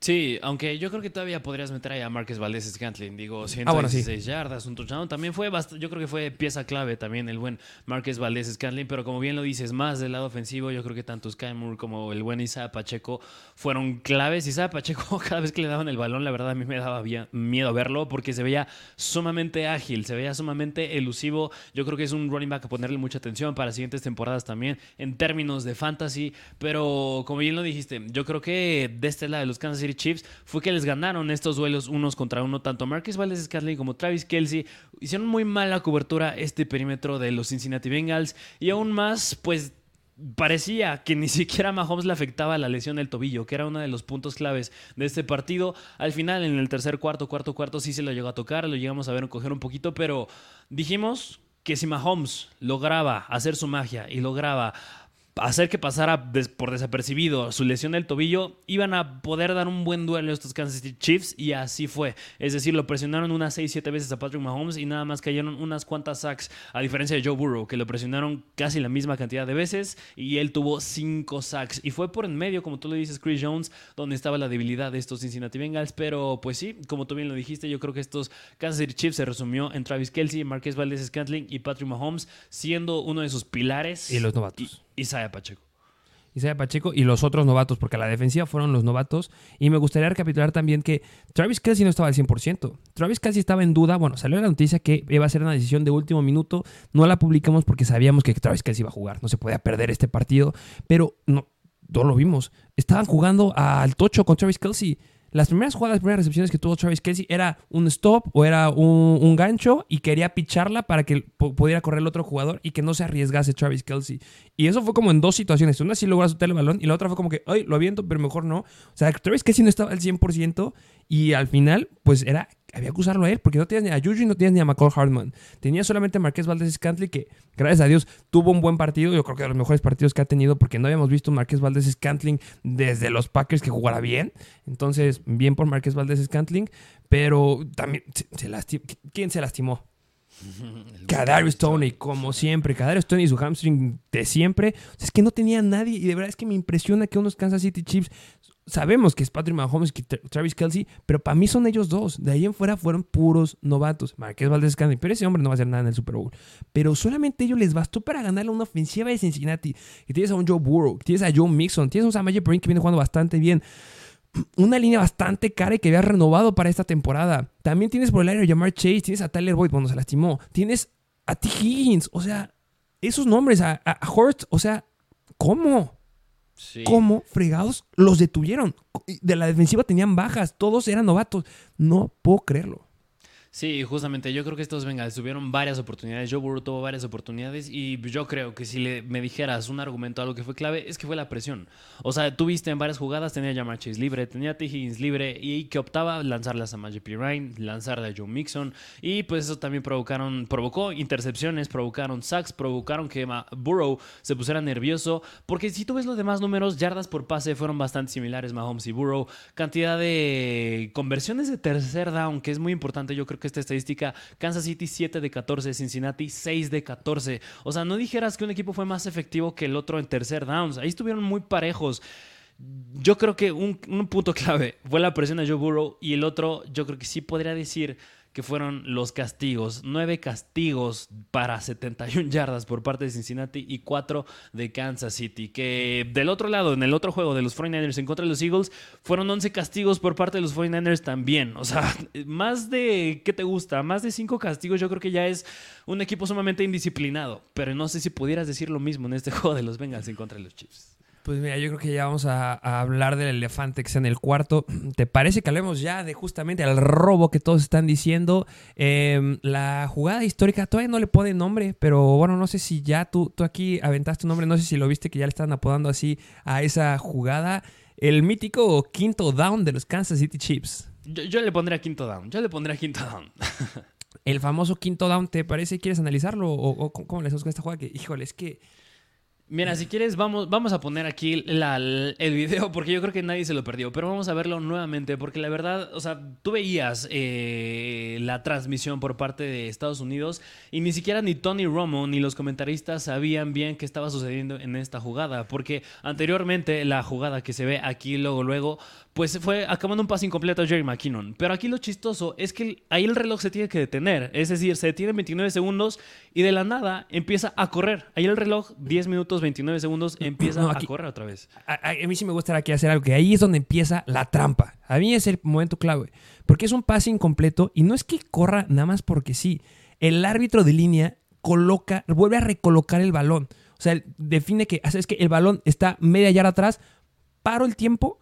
Sí, aunque yo creo que todavía podrías meter ahí a Márquez Valdés Scantling. Digo, 116 ah, yardas, un touchdown. También fue yo creo que fue pieza clave también el buen Márquez Valdés Scantling. Pero como bien lo dices, más del lado ofensivo, yo creo que tanto Sky Moore como el buen Isaiah Pacheco fueron claves. Isaiah Pacheco, cada vez que le daban el balón, la verdad a mí me daba miedo verlo porque se veía sumamente ágil, se veía sumamente elusivo. Yo creo que es un running back a ponerle mucha atención para siguientes temporadas también en términos de fantasy. Pero como bien lo dijiste, yo creo que de este lado de los Kansas City Chiefs fue que les ganaron estos duelos unos contra uno. Tanto Marcus Valdez Scantling como Travis Kelsey hicieron muy mala cobertura este perímetro de los Cincinnati Bengals. Y aún más, pues parecía que ni siquiera Mahomes le afectaba la lesión del tobillo, que era uno de los puntos claves de este partido. Al final, en el tercer cuarto, cuarto, cuarto, sí se lo llegó a tocar, lo llegamos a ver coger un poquito, pero dijimos que si Mahomes lograba hacer su magia y lograba hacer que pasara por desapercibido su lesión del tobillo, iban a poder dar un buen duelo a estos Kansas City Chiefs y así fue. Es decir, lo presionaron unas 6-7 veces a Patrick Mahomes y nada más cayeron unas cuantas sacks, a diferencia de Joe Burrow, que lo presionaron casi la misma cantidad de veces y él tuvo 5 sacks. Y fue por en medio, como tú lo dices, Chris Jones, donde estaba la debilidad de estos Cincinnati Bengals. Pero pues sí, como tú bien lo dijiste, yo creo que estos Kansas City Chiefs se resumió en Travis Kelsey, Marquez Valdez Scantling y Patrick Mahomes, siendo uno de sus pilares. Y los novatos. Isaiah Pacheco. Isaiah Pacheco y los otros novatos, porque a la defensiva fueron los novatos. Y me gustaría recapitular también que Travis Kelsey no estaba al 100%. Travis Kelsey estaba en duda. Bueno, salió la noticia que iba a ser una decisión de último minuto. No la publicamos porque sabíamos que Travis Kelsey iba a jugar. No se podía perder este partido. Pero no, no lo vimos. Estaban jugando al tocho con Travis Kelsey las primeras jugadas, las primeras recepciones que tuvo Travis Kelsey era un stop o era un, gancho y quería picharla para que pudiera correr el otro jugador y que no se arriesgase Travis Kelsey. Y eso fue como en dos situaciones. Una sí logró soltar el balón y la otra fue como que, ay, lo aviento, pero mejor no. O sea, Travis Kelsey no estaba al 100% y al final, pues era había que usarlo a él, porque no tenías ni a Juju y no tenías ni a McCall Hartman. Tenía solamente a Marqués Valdés Scantley, que gracias a Dios tuvo un buen partido. Yo creo que de los mejores partidos que ha tenido, porque no habíamos visto a Marqués Valdés Scantling desde los Packers que jugara bien. Entonces, bien por Marqués Valdés Scantling, pero también se, lastimó. ¿Quién se lastimó? Kadarius Tony, como siempre. Kadarius Tony y su hamstring de siempre. es que no tenía nadie. Y de verdad es que me impresiona que unos Kansas City Chiefs sabemos que es Patrick Mahomes y Travis Kelsey, pero para mí son ellos dos. De ahí en fuera fueron puros novatos. Marqués Valdez Scantling, pero ese hombre no va a hacer nada en el Super Bowl. Pero solamente ellos les bastó para ganarle una ofensiva de Cincinnati. Que tienes a un Joe Burrow, tienes a Joe Mixon, tienes a un Samaje Perrin que viene jugando bastante bien. Una línea bastante cara y que había renovado para esta temporada. También tienes por el aire a Jamar Chase, tienes a Tyler Boyd cuando se lastimó, tienes a T. Higgins, o sea, esos nombres, a, a, o sea, ¿cómo? ¿Cómo fregados los detuvieron? De la defensiva tenían bajas, todos eran novatos. No puedo creerlo. Sí, justamente yo creo que estos Bengals tuvieron varias oportunidades. Joe Burrow tuvo varias oportunidades y yo creo que si le, me dijeras un argumento algo que fue clave es que fue la presión. O sea, tuviste en varias jugadas, tenía a Jamar libre, tenía a T. Libre y que optaba lanzarlas a Magic P. Ryan, lanzarle a Joe Mixon y pues eso también provocaron, provocó intercepciones, provocaron sacks, provocaron que Burrow se pusiera nervioso porque si tú ves los demás números, yardas por pase fueron bastante similares Mahomes y Burrow, cantidad de conversiones de tercer down que es muy importante, yo creo que esta estadística, Kansas City 7 de 14, Cincinnati 6 de 14. O sea, no dijeras que un equipo fue más efectivo que el otro en tercer downs. Ahí estuvieron muy parejos. Yo creo que un, un punto clave fue la presión de Joe Burrow y el otro, yo creo que sí podría decir que fueron los castigos. Nueve castigos para 71 yardas por parte de Cincinnati y cuatro de Kansas City. Que del otro lado, en el otro juego de los 49ers en contra de los Eagles, fueron 11 castigos por parte de los 49ers también. O sea, más de, ¿qué te gusta? Más de cinco castigos yo creo que ya es un equipo sumamente indisciplinado. Pero no sé si pudieras decir lo mismo en este juego de los Bengals en contra de los Chiefs. Pues mira, yo creo que ya vamos a, hablar del elefante que está en el cuarto. ¿Te parece que hablemos ya de justamente el robo que todos están diciendo? Em, la jugada histórica todavía no le pone nombre, pero bueno, no sé si ya tú, tú aquí aventaste un nombre, no sé si lo viste que ya le están apodando así a esa jugada. El mítico quinto down de los Kansas City Chiefs. Yo, le pondría quinto down, yo le pondría quinto down. el famoso quinto down, ¿te parece? ¿Quieres analizarlo? ¿O, cómo le hacemos con esta jugada? Que, híjole, es que Mira, si quieres, vamos, vamos a poner aquí el video porque yo creo que nadie se lo perdió, pero vamos a verlo nuevamente porque la verdad, o sea, tú veías eh, la transmisión por parte de Estados Unidos y ni siquiera ni Tony Romo ni los comentaristas sabían bien qué estaba sucediendo en esta jugada, porque anteriormente la jugada que se ve aquí luego, luego, pues fue acabando un pase incompleto a Jerry McKinnon. Pero aquí lo chistoso es que ahí el reloj se tiene que detener. Es decir, se detiene 29 segundos y de la nada empieza a correr. Ahí el reloj, 10 minutos, 29 segundos, empieza a correr otra vez. A, mí sí me gustaría aquí hacer algo, que ahí es donde empieza la trampa. A mí es el momento clave. Porque es un pase incompleto y no es que corra nada más porque sí. El árbitro de línea coloca, vuelve a recolocar el balón. O sea, define que, es que el balón está media yarda atrás, paro el tiempo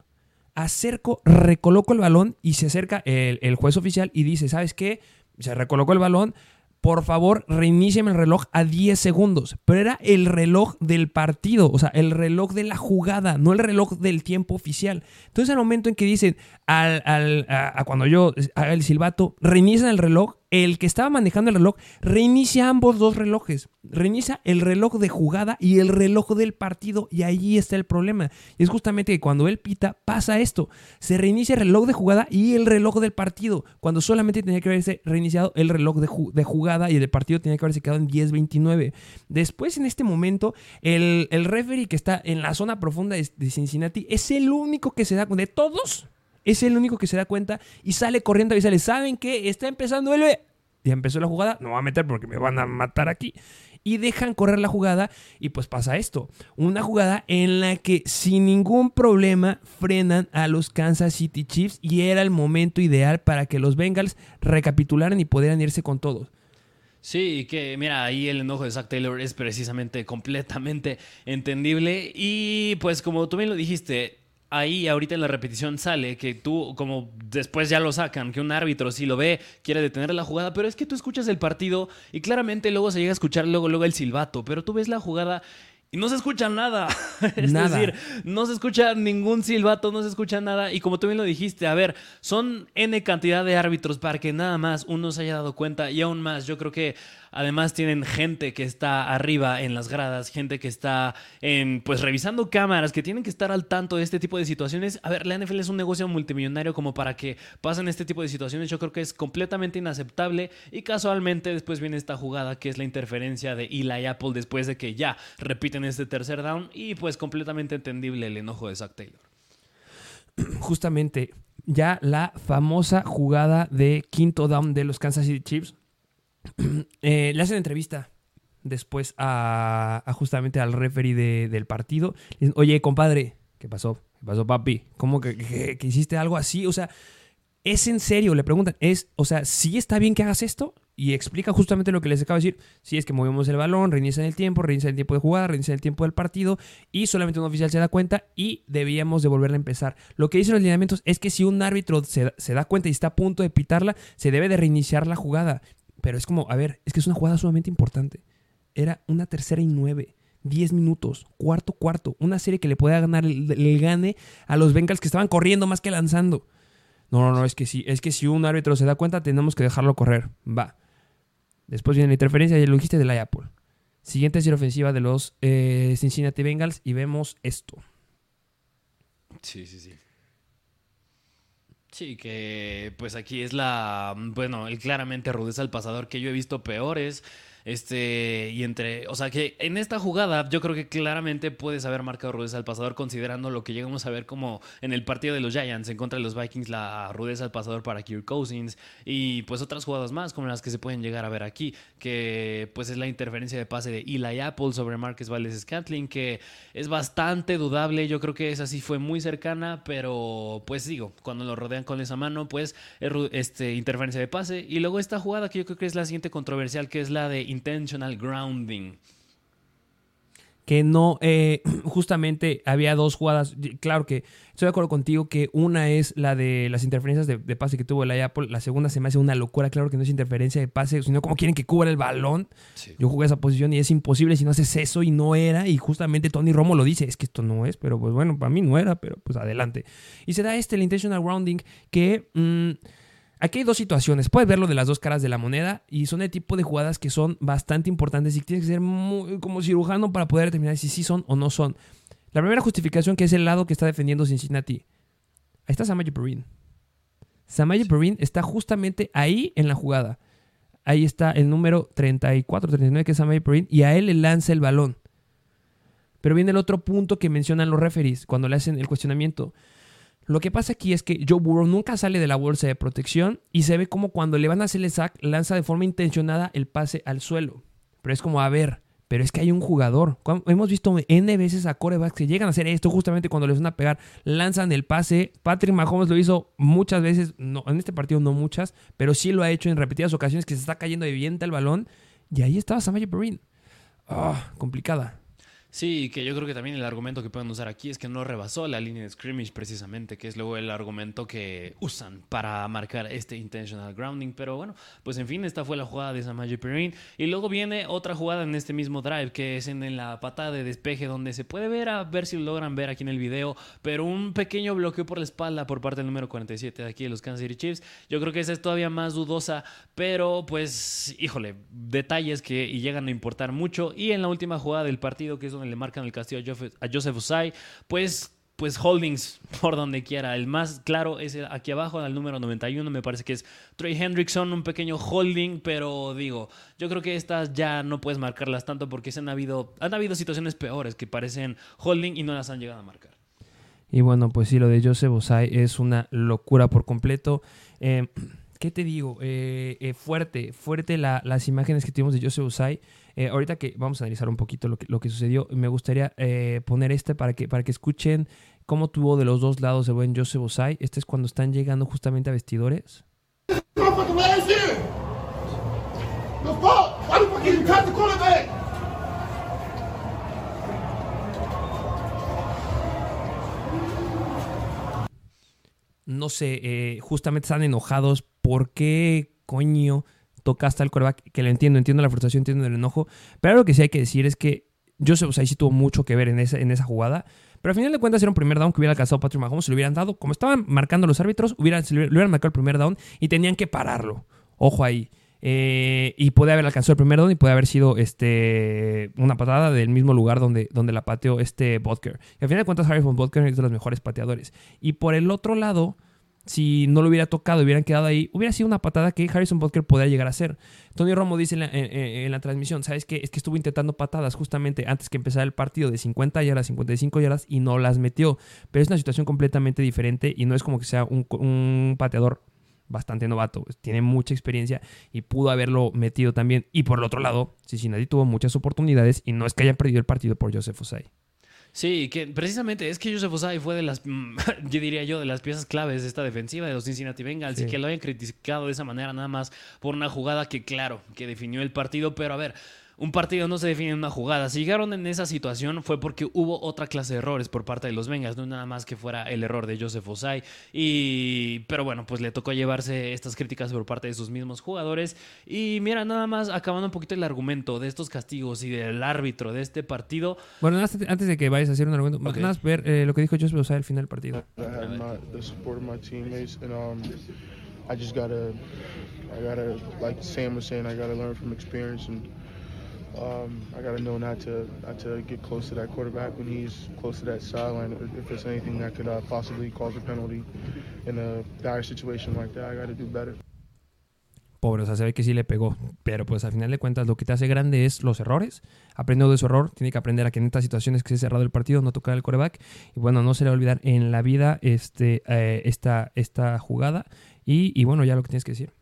acerco, recoloco el balón y se acerca el, juez oficial y dice, ¿sabes qué? Se recolocó el balón, por favor, reiníciame el reloj a 10 segundos. Pero era el reloj del partido, o sea, el reloj de la jugada, no el reloj del tiempo oficial. Entonces, al momento en que dicen, al, a, cuando yo haga el silbato, reinician el reloj, el que estaba manejando el reloj reinicia ambos dos relojes. Reinicia el reloj de jugada y el reloj del partido. Y ahí está el problema. Y es justamente que cuando él pita, pasa esto. Se reinicia el reloj de jugada y el reloj del partido. Cuando solamente tenía que haberse reiniciado el reloj de, jugada y el partido tenía que haberse quedado en 10-29. Después, en este momento, el, el referee que está en la zona profunda de, de Cincinnati es el único que se da cuenta de todos es el único que se da cuenta y sale corriendo y sale. ¿Saben qué? Está empezando el... Ya empezó la jugada, no va a meter porque me van a matar aquí. Y dejan correr la jugada y pues pasa esto. Una jugada en la que sin ningún problema frenan a los Kansas City Chiefs y era el momento ideal para que los Bengals recapitularan y pudieran irse con todos. Sí, que mira, ahí el enojo de Zach Taylor es precisamente completamente entendible. Y pues como tú bien lo dijiste, ahí ahorita en la repetición sale que tú, como después ya lo sacan, que un árbitro si lo ve, quiere detener la jugada, pero es que tú escuchas el partido y claramente luego se llega a escuchar luego, luego el silbato, pero tú ves la jugada y no se escucha nada. es decir, no se escucha ningún silbato, no se escucha nada. Y como tú bien lo dijiste, a ver, son N cantidad de árbitros para que nada más uno se haya dado cuenta. Y aún más, yo creo que Además tienen gente que está arriba en las gradas, gente que está en, pues revisando cámaras, que tienen que estar al tanto de este tipo de situaciones. A ver, la NFL es un negocio multimillonario como para que pasen este tipo de situaciones. Yo creo que es completamente inaceptable y casualmente después viene esta jugada que es la interferencia de Eli Apple después de que ya repiten este tercer down y pues completamente entendible el enojo de Zach Taylor. Justamente ya la famosa jugada de quinto down de los Kansas City Chiefs Eh, le hacen entrevista después a, justamente al referee del partido. Oye, compadre, ¿qué pasó? ¿Qué pasó, papi? ¿Cómo que, hiciste algo así? O sea, ¿es en serio? Le preguntan. ¿Es, o sea, ¿sí está bien que hagas esto? y explica justamente lo que les acabo de decir. Si es que movemos el balón, reinician el tiempo, reinician el tiempo de jugada, reinician el tiempo del partido y solamente un oficial se da cuenta y debíamos de volverla a empezar. Lo que dicen los lineamientos es que si un árbitro se da cuenta y está a punto de pitarla, se debe de reiniciar la jugada. Pero es como, a ver, es que es una jugada sumamente importante. Era una tercera y nueve. 10 minutos, cuarto, cuarto. Una serie que le pueda ganar el, gane a los Bengals que estaban corriendo más que lanzando. No, no, no, es que si, es que si un árbitro se da cuenta, tenemos que dejarlo correr. Va. Después viene la interferencia, ya lo dijiste, de la Apple. Siguiente serie ofensiva de los eh, Cincinnati Bengals y vemos esto. Sí, sí, sí. Sí, que pues aquí es la, bueno, el claramente rudeza al pasador que yo he visto peores. Este, y entre, o sea que en esta jugada yo creo que claramente puedes haber marcado rudeza al pasador considerando lo que llegamos a ver como en el partido de los Giants en contra de los Vikings, la rudeza al pasador para Kirk Cousins y pues otras jugadas más como las que se pueden llegar a ver aquí, que pues es la interferencia de pase de Eli Apple sobre Marcus Valdes Scantling, que es bastante dudable, yo creo que esa sí fue muy cercana, pero pues digo, cuando lo rodean con esa mano, pues este, interferencia de pase y luego esta jugada que yo creo que es la siguiente controversial, que es la de intentional grounding. Que no, eh, justamente había dos jugadas. Claro que estoy de acuerdo contigo que una es la de las interferencias de, de pase que tuvo el Apple. La segunda se me hace una locura. Claro que no es interferencia de pase, sino como quieren que cubra el balón. Sí. Yo jugué esa posición y es imposible si no haces eso y no era. Y justamente Tony Romo lo dice: es que esto no es, pero pues bueno, para mí no era, pero pues adelante. Y se da este, el intentional grounding, que. Mmm, Aquí hay dos situaciones. Puedes verlo de las dos caras de la moneda y son el tipo de jugadas que son bastante importantes y tienes que ser muy, como cirujano para poder determinar si sí son o no son. La primera justificación que es el lado que está defendiendo Cincinnati. Ahí está Samaje Perrin. Samaje Perrin está justamente ahí en la jugada. Ahí está el número 34, 39 que es Samaje Perrin y a él le lanza el balón. Pero viene el otro punto que mencionan los referees cuando le hacen el cuestionamiento. Lo que pasa aquí es que Joe Burrow nunca sale de la bolsa de protección y se ve como cuando le van a hacer el sack lanza de forma intencionada el pase al suelo. Pero es como, a ver, pero es que hay un jugador. Hemos visto N veces a corebacks que llegan a hacer esto justamente cuando les van a pegar, lanzan el pase. Patrick Mahomes lo hizo muchas veces, no, en este partido no muchas, pero sí lo ha hecho en repetidas ocasiones que se está cayendo de viento el balón. Y ahí estaba Samaje Perrin. Ah, complicada. Sí, que yo creo que también el argumento que pueden usar aquí es que no rebasó la línea de scrimmage precisamente, que es luego el argumento que usan para marcar este intentional grounding. Pero bueno, pues en fin, esta fue la jugada de Samaje Perrin. Y luego viene otra jugada en este mismo drive, que es en, la patada de despeje, donde se puede ver, a ver si lo logran ver aquí en el video, pero un pequeño bloqueo por la espalda por parte del número 47 de aquí de los Kansas City Chiefs. Yo creo que esa es todavía más dudosa, pero pues, híjole, detalles que llegan a importar mucho. Y en la última jugada del partido, que es donde le marcan el castigo a Joseph Usai, pues pues holdings por donde quiera. El más claro es aquí abajo, al número 91, me parece que es Trey Hendrickson, un pequeño holding, pero digo, yo creo que estas ya no puedes marcarlas tanto porque se han habido, han habido situaciones peores que parecen holding y no las han llegado a marcar. Y bueno, pues sí, lo de Joseph Osai es una locura por completo. Eh, ¿Qué te digo? Eh, eh, fuerte, fuerte la, las imágenes que tuvimos de Joseph Usai. Eh, ahorita que vamos a analizar un poquito lo que, sucedió, me gustaría poner este para que, para que escuchen cómo tuvo de los dos lados el buen Joseph Osai. Este es cuando están llegando justamente a vestidores. No sé, justamente están enojados. ¿Por qué coño tocaste al coreback? Que lo entiendo, entiendo la frustración, entiendo el enojo. Pero lo que sí hay que decir es que Joseph Osai sí tuvo mucho que ver en esa, en esa jugada. Pero al final de cuentas era un primer down que hubiera alcanzado Patrick Mahomes, se lo hubieran dado. Como estaban marcando los árbitros, hubieran, se le hubieran marcado el primer down y tenían que pararlo. Ojo ahí. Eh, y puede haber alcanzado el primer down y puede haber sido este, una patada del mismo lugar donde, donde la pateó este Butker. Y al final de cuentas, Harrison Butker es de los mejores pateadores. Y por el otro lado, si no lo hubiera tocado, hubieran quedado ahí, hubiera sido una patada que Harrison Butker podría llegar a hacer. Tony Romo dice en la, en, la transmisión, ¿sabes qué? Es que estuvo intentando patadas justamente antes que empezara el partido de 50 yardas, 55 yardas y no las metió. Pero es una situación completamente diferente y no es como que sea un, pateador bastante novato, tiene mucha experiencia y pudo haberlo metido también. Y por el otro lado, Cincinnati tuvo muchas oportunidades y no es que hayan perdido el partido por Joseph Osai. Sí, que precisamente es que Joseph Osai fue de las, yo diría yo, de las piezas claves de esta defensiva de los Cincinnati Bengals Sí. y que lo hayan criticado de esa manera nada más por una jugada que, claro, que definió el partido, pero a ver. Un partido no se define en una jugada. Si llegaron en esa situación fue porque hubo otra clase de errores por parte de los Bengals, no nada más que fuera el error de Joseph Osai. Y, pero bueno, pues le tocó llevarse estas críticas por parte de sus mismos jugadores. Y mira, nada más acabando un poquito el argumento de estos castigos y del árbitro de este partido. Bueno, nada más antes de que vayas a hacer un argumento, Ok. nada más ver eh, lo que dijo Joseph Osai al final del partido. Um, I just gotta, I gotta, like Sam was saying, I gotta learn from experience, and um, I gotta know to, get close to that quarterback when he's close to that sideline. If- anything that could uh, possibly cause a penalty in a dire situation like that, do better. Que sí le pegó. Pero pues al final de cuentas lo que te hace grande es los errores. Aprendió de su error. Tiene que aprender a que en estas situaciones que se ha cerrado el partido no tocar el coreback. Y bueno, no se le va a olvidar en la vida este, eh, esta, esta jugada. Y bueno, ya lo que tienes que decir.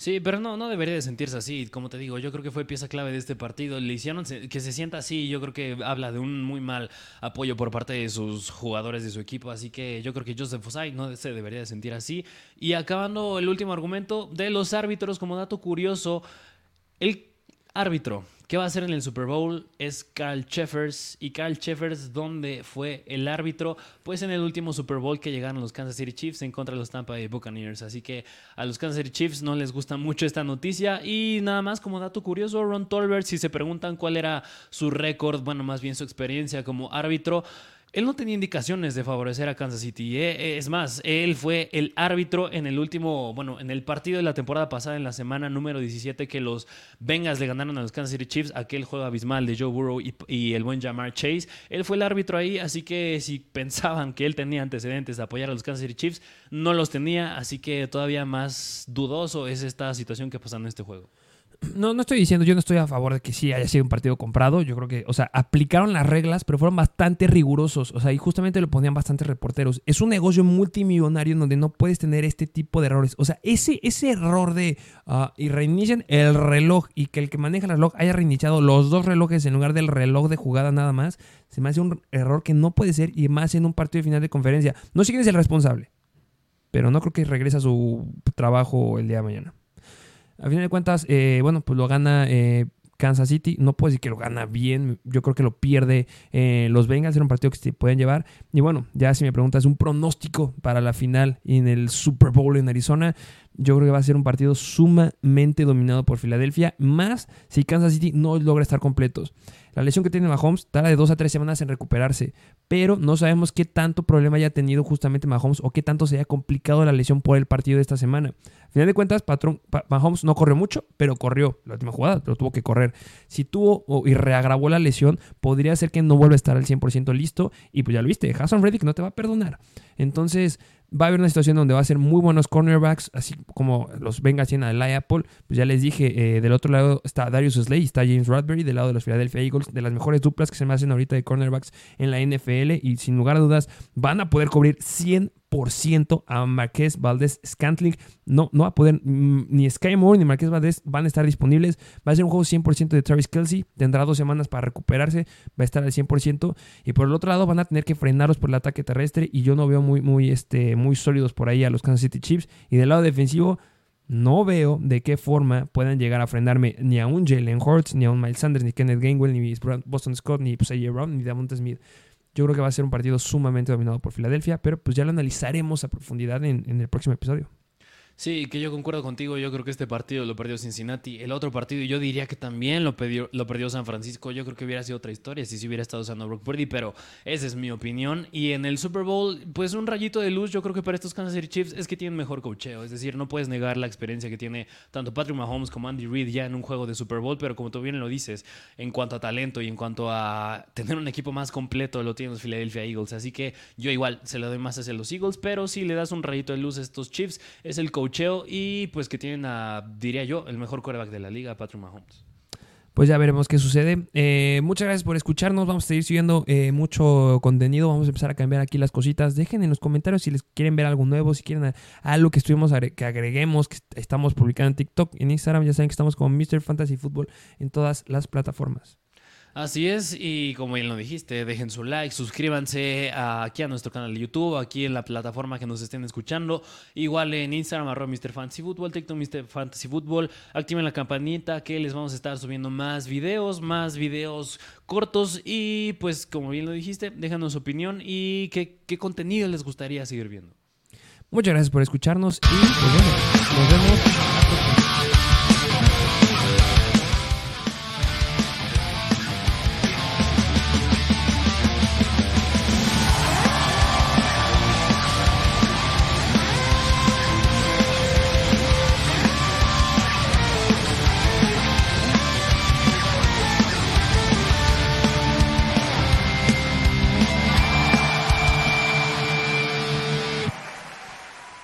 Sí, pero no, no debería de sentirse así. Como te digo, yo creo que fue pieza clave de este partido. Le hicieron que se sienta así. Yo creo que habla de un muy mal apoyo por parte de sus jugadores de su equipo. Así que yo creo que Joseph Osai no se debería de sentir así. Y acabando el último argumento de los árbitros, como dato curioso, el árbitro que va a hacer en el Super Bowl es Carl Cheffers. Y Carl Cheffers, ¿dónde fue el árbitro? Pues en el último Super Bowl que llegaron los Kansas City Chiefs en contra de los Tampa Bay Buccaneers. Así que a los Kansas City Chiefs no les gusta mucho esta noticia. Y nada más como dato curioso, Ron Tolbert, si se preguntan cuál era su récord, bueno, más bien su experiencia como árbitro. Él no tenía indicaciones de favorecer a Kansas City. eh, Es más, él fue el árbitro en el último, bueno, en el partido de la temporada pasada, en la semana número 17, que los Bengals le ganaron a los Kansas City Chiefs, aquel juego abismal de Joe Burrow y, y el buen Jamar Chase. Él fue el árbitro ahí, así que si pensaban que él tenía antecedentes de apoyar a los Kansas City Chiefs, no los tenía, así que todavía más dudoso es esta situación que pasó en este juego. No, no estoy diciendo, yo no estoy a favor de que sí haya sido un partido comprado. Yo creo que, o sea, aplicaron las reglas, pero fueron bastante rigurosos. O sea, y justamente lo ponían bastantes reporteros. Es un negocio multimillonario en donde no puedes tener este tipo de errores. O sea, ese, ese error de ah, y reinician el reloj y que el que maneja el reloj haya reiniciado los dos relojes en lugar del reloj de jugada nada más, se me hace un error que no puede ser y más en un partido de final de conferencia. No sé quién es el responsable, pero no creo que regrese a su trabajo el día de mañana. A final de cuentas, eh, bueno, pues lo gana eh, Kansas City. No puedo decir que lo gana bien. Yo creo que lo pierde eh, los Bengals. Era un partido que se pueden llevar. Y bueno, ya si me preguntas un pronóstico para la final en el Super Bowl en Arizona, yo creo que va a ser un partido sumamente dominado por Filadelfia. Más si Kansas City no logra estar completos. La lesión que tiene Mahomes tarda de dos a tres semanas en recuperarse, pero no sabemos qué tanto problema haya tenido justamente Mahomes o qué tanto se haya complicado la lesión por el partido de esta semana. Al final de cuentas, patrón, Pa- Mahomes no corrió mucho, pero corrió la última jugada, pero tuvo que correr. Si tuvo y reagravó la lesión, podría ser que no vuelva a estar al 100% listo. Y pues ya lo viste, Hassan Reddick no te va a perdonar. Entonces, va a haber una situación donde va a ser muy buenos cornerbacks, así como los Bengals tienen a Eli Apple. Pues ya les dije, eh, del otro lado está Darius Slay, está James Radbury, del lado de los Philadelphia Eagles, de las mejores duplas que se me hacen ahorita de cornerbacks en la NFL. Y sin lugar a dudas, van a poder cubrir 100% a Marqués Valdés Scantling. No, no va a poder, mm, ni Sky Moore ni Marqués Valdés van a estar disponibles. Va a ser un juego 100% de Travis Kelsey. Tendrá dos semanas para recuperarse. Va a estar al 100%. Y por el otro lado van a tener que frenarlos por el ataque terrestre. Y yo no veo muy, muy, este, muy sólidos por ahí a los Kansas City Chiefs. Y del lado defensivo, no veo de qué forma puedan llegar a frenarme ni a un Jalen Hurts, ni a un Miles Sanders, ni Kenneth Gainwell, ni Boston Scott, ni pues, A.J. Brown, ni Davonta Smith. Yo creo que va a ser un partido sumamente dominado por Filadelfia, pero pues ya lo analizaremos a profundidad en, en el próximo episodio. Sí, que yo concuerdo contigo. Yo creo que este partido lo perdió Cincinnati. El otro partido, yo diría que también lo perdió, lo perdió San Francisco. Yo creo que hubiera sido otra historia si se hubiera estado usando Brock Purdy, pero esa es mi opinión. Y en el Super Bowl, pues un rayito de luz, yo creo que para estos Kansas City Chiefs es que tienen mejor cocheo. Es decir, no puedes negar la experiencia que tiene tanto Patrick Mahomes como Andy Reid ya en un juego de Super Bowl, pero como tú bien lo dices, en cuanto a talento y en cuanto a tener un equipo más completo, lo tienen los Philadelphia Eagles. Así que yo igual se lo doy más hacia los Eagles, pero si le das un rayito de luz a estos Chiefs, es el y pues que tienen a, diría yo, el mejor quarterback de la liga, Patrick Mahomes. Pues ya veremos qué sucede. Eh, muchas gracias por escucharnos. Vamos a seguir subiendo eh, mucho contenido. Vamos a empezar a cambiar aquí las cositas. Dejen en los comentarios si les quieren ver algo nuevo, si quieren algo que estuvimos que agreguemos, que est- estamos publicando en TikTok, en Instagram. Ya saben que estamos como Mr. Fantasy Football en todas las plataformas. Así es, y como bien lo dijiste, dejen su like, suscríbanse aquí a nuestro canal de YouTube, aquí en la plataforma que nos estén escuchando, igual en Instagram, arroba Mr. Fantasy TikTok Mr. Activen la campanita que les vamos a estar subiendo más videos, más videos cortos y pues como bien lo dijiste, déjanos su opinión y qué, qué contenido les gustaría seguir viendo. Muchas gracias por escucharnos y pues bueno, nos vemos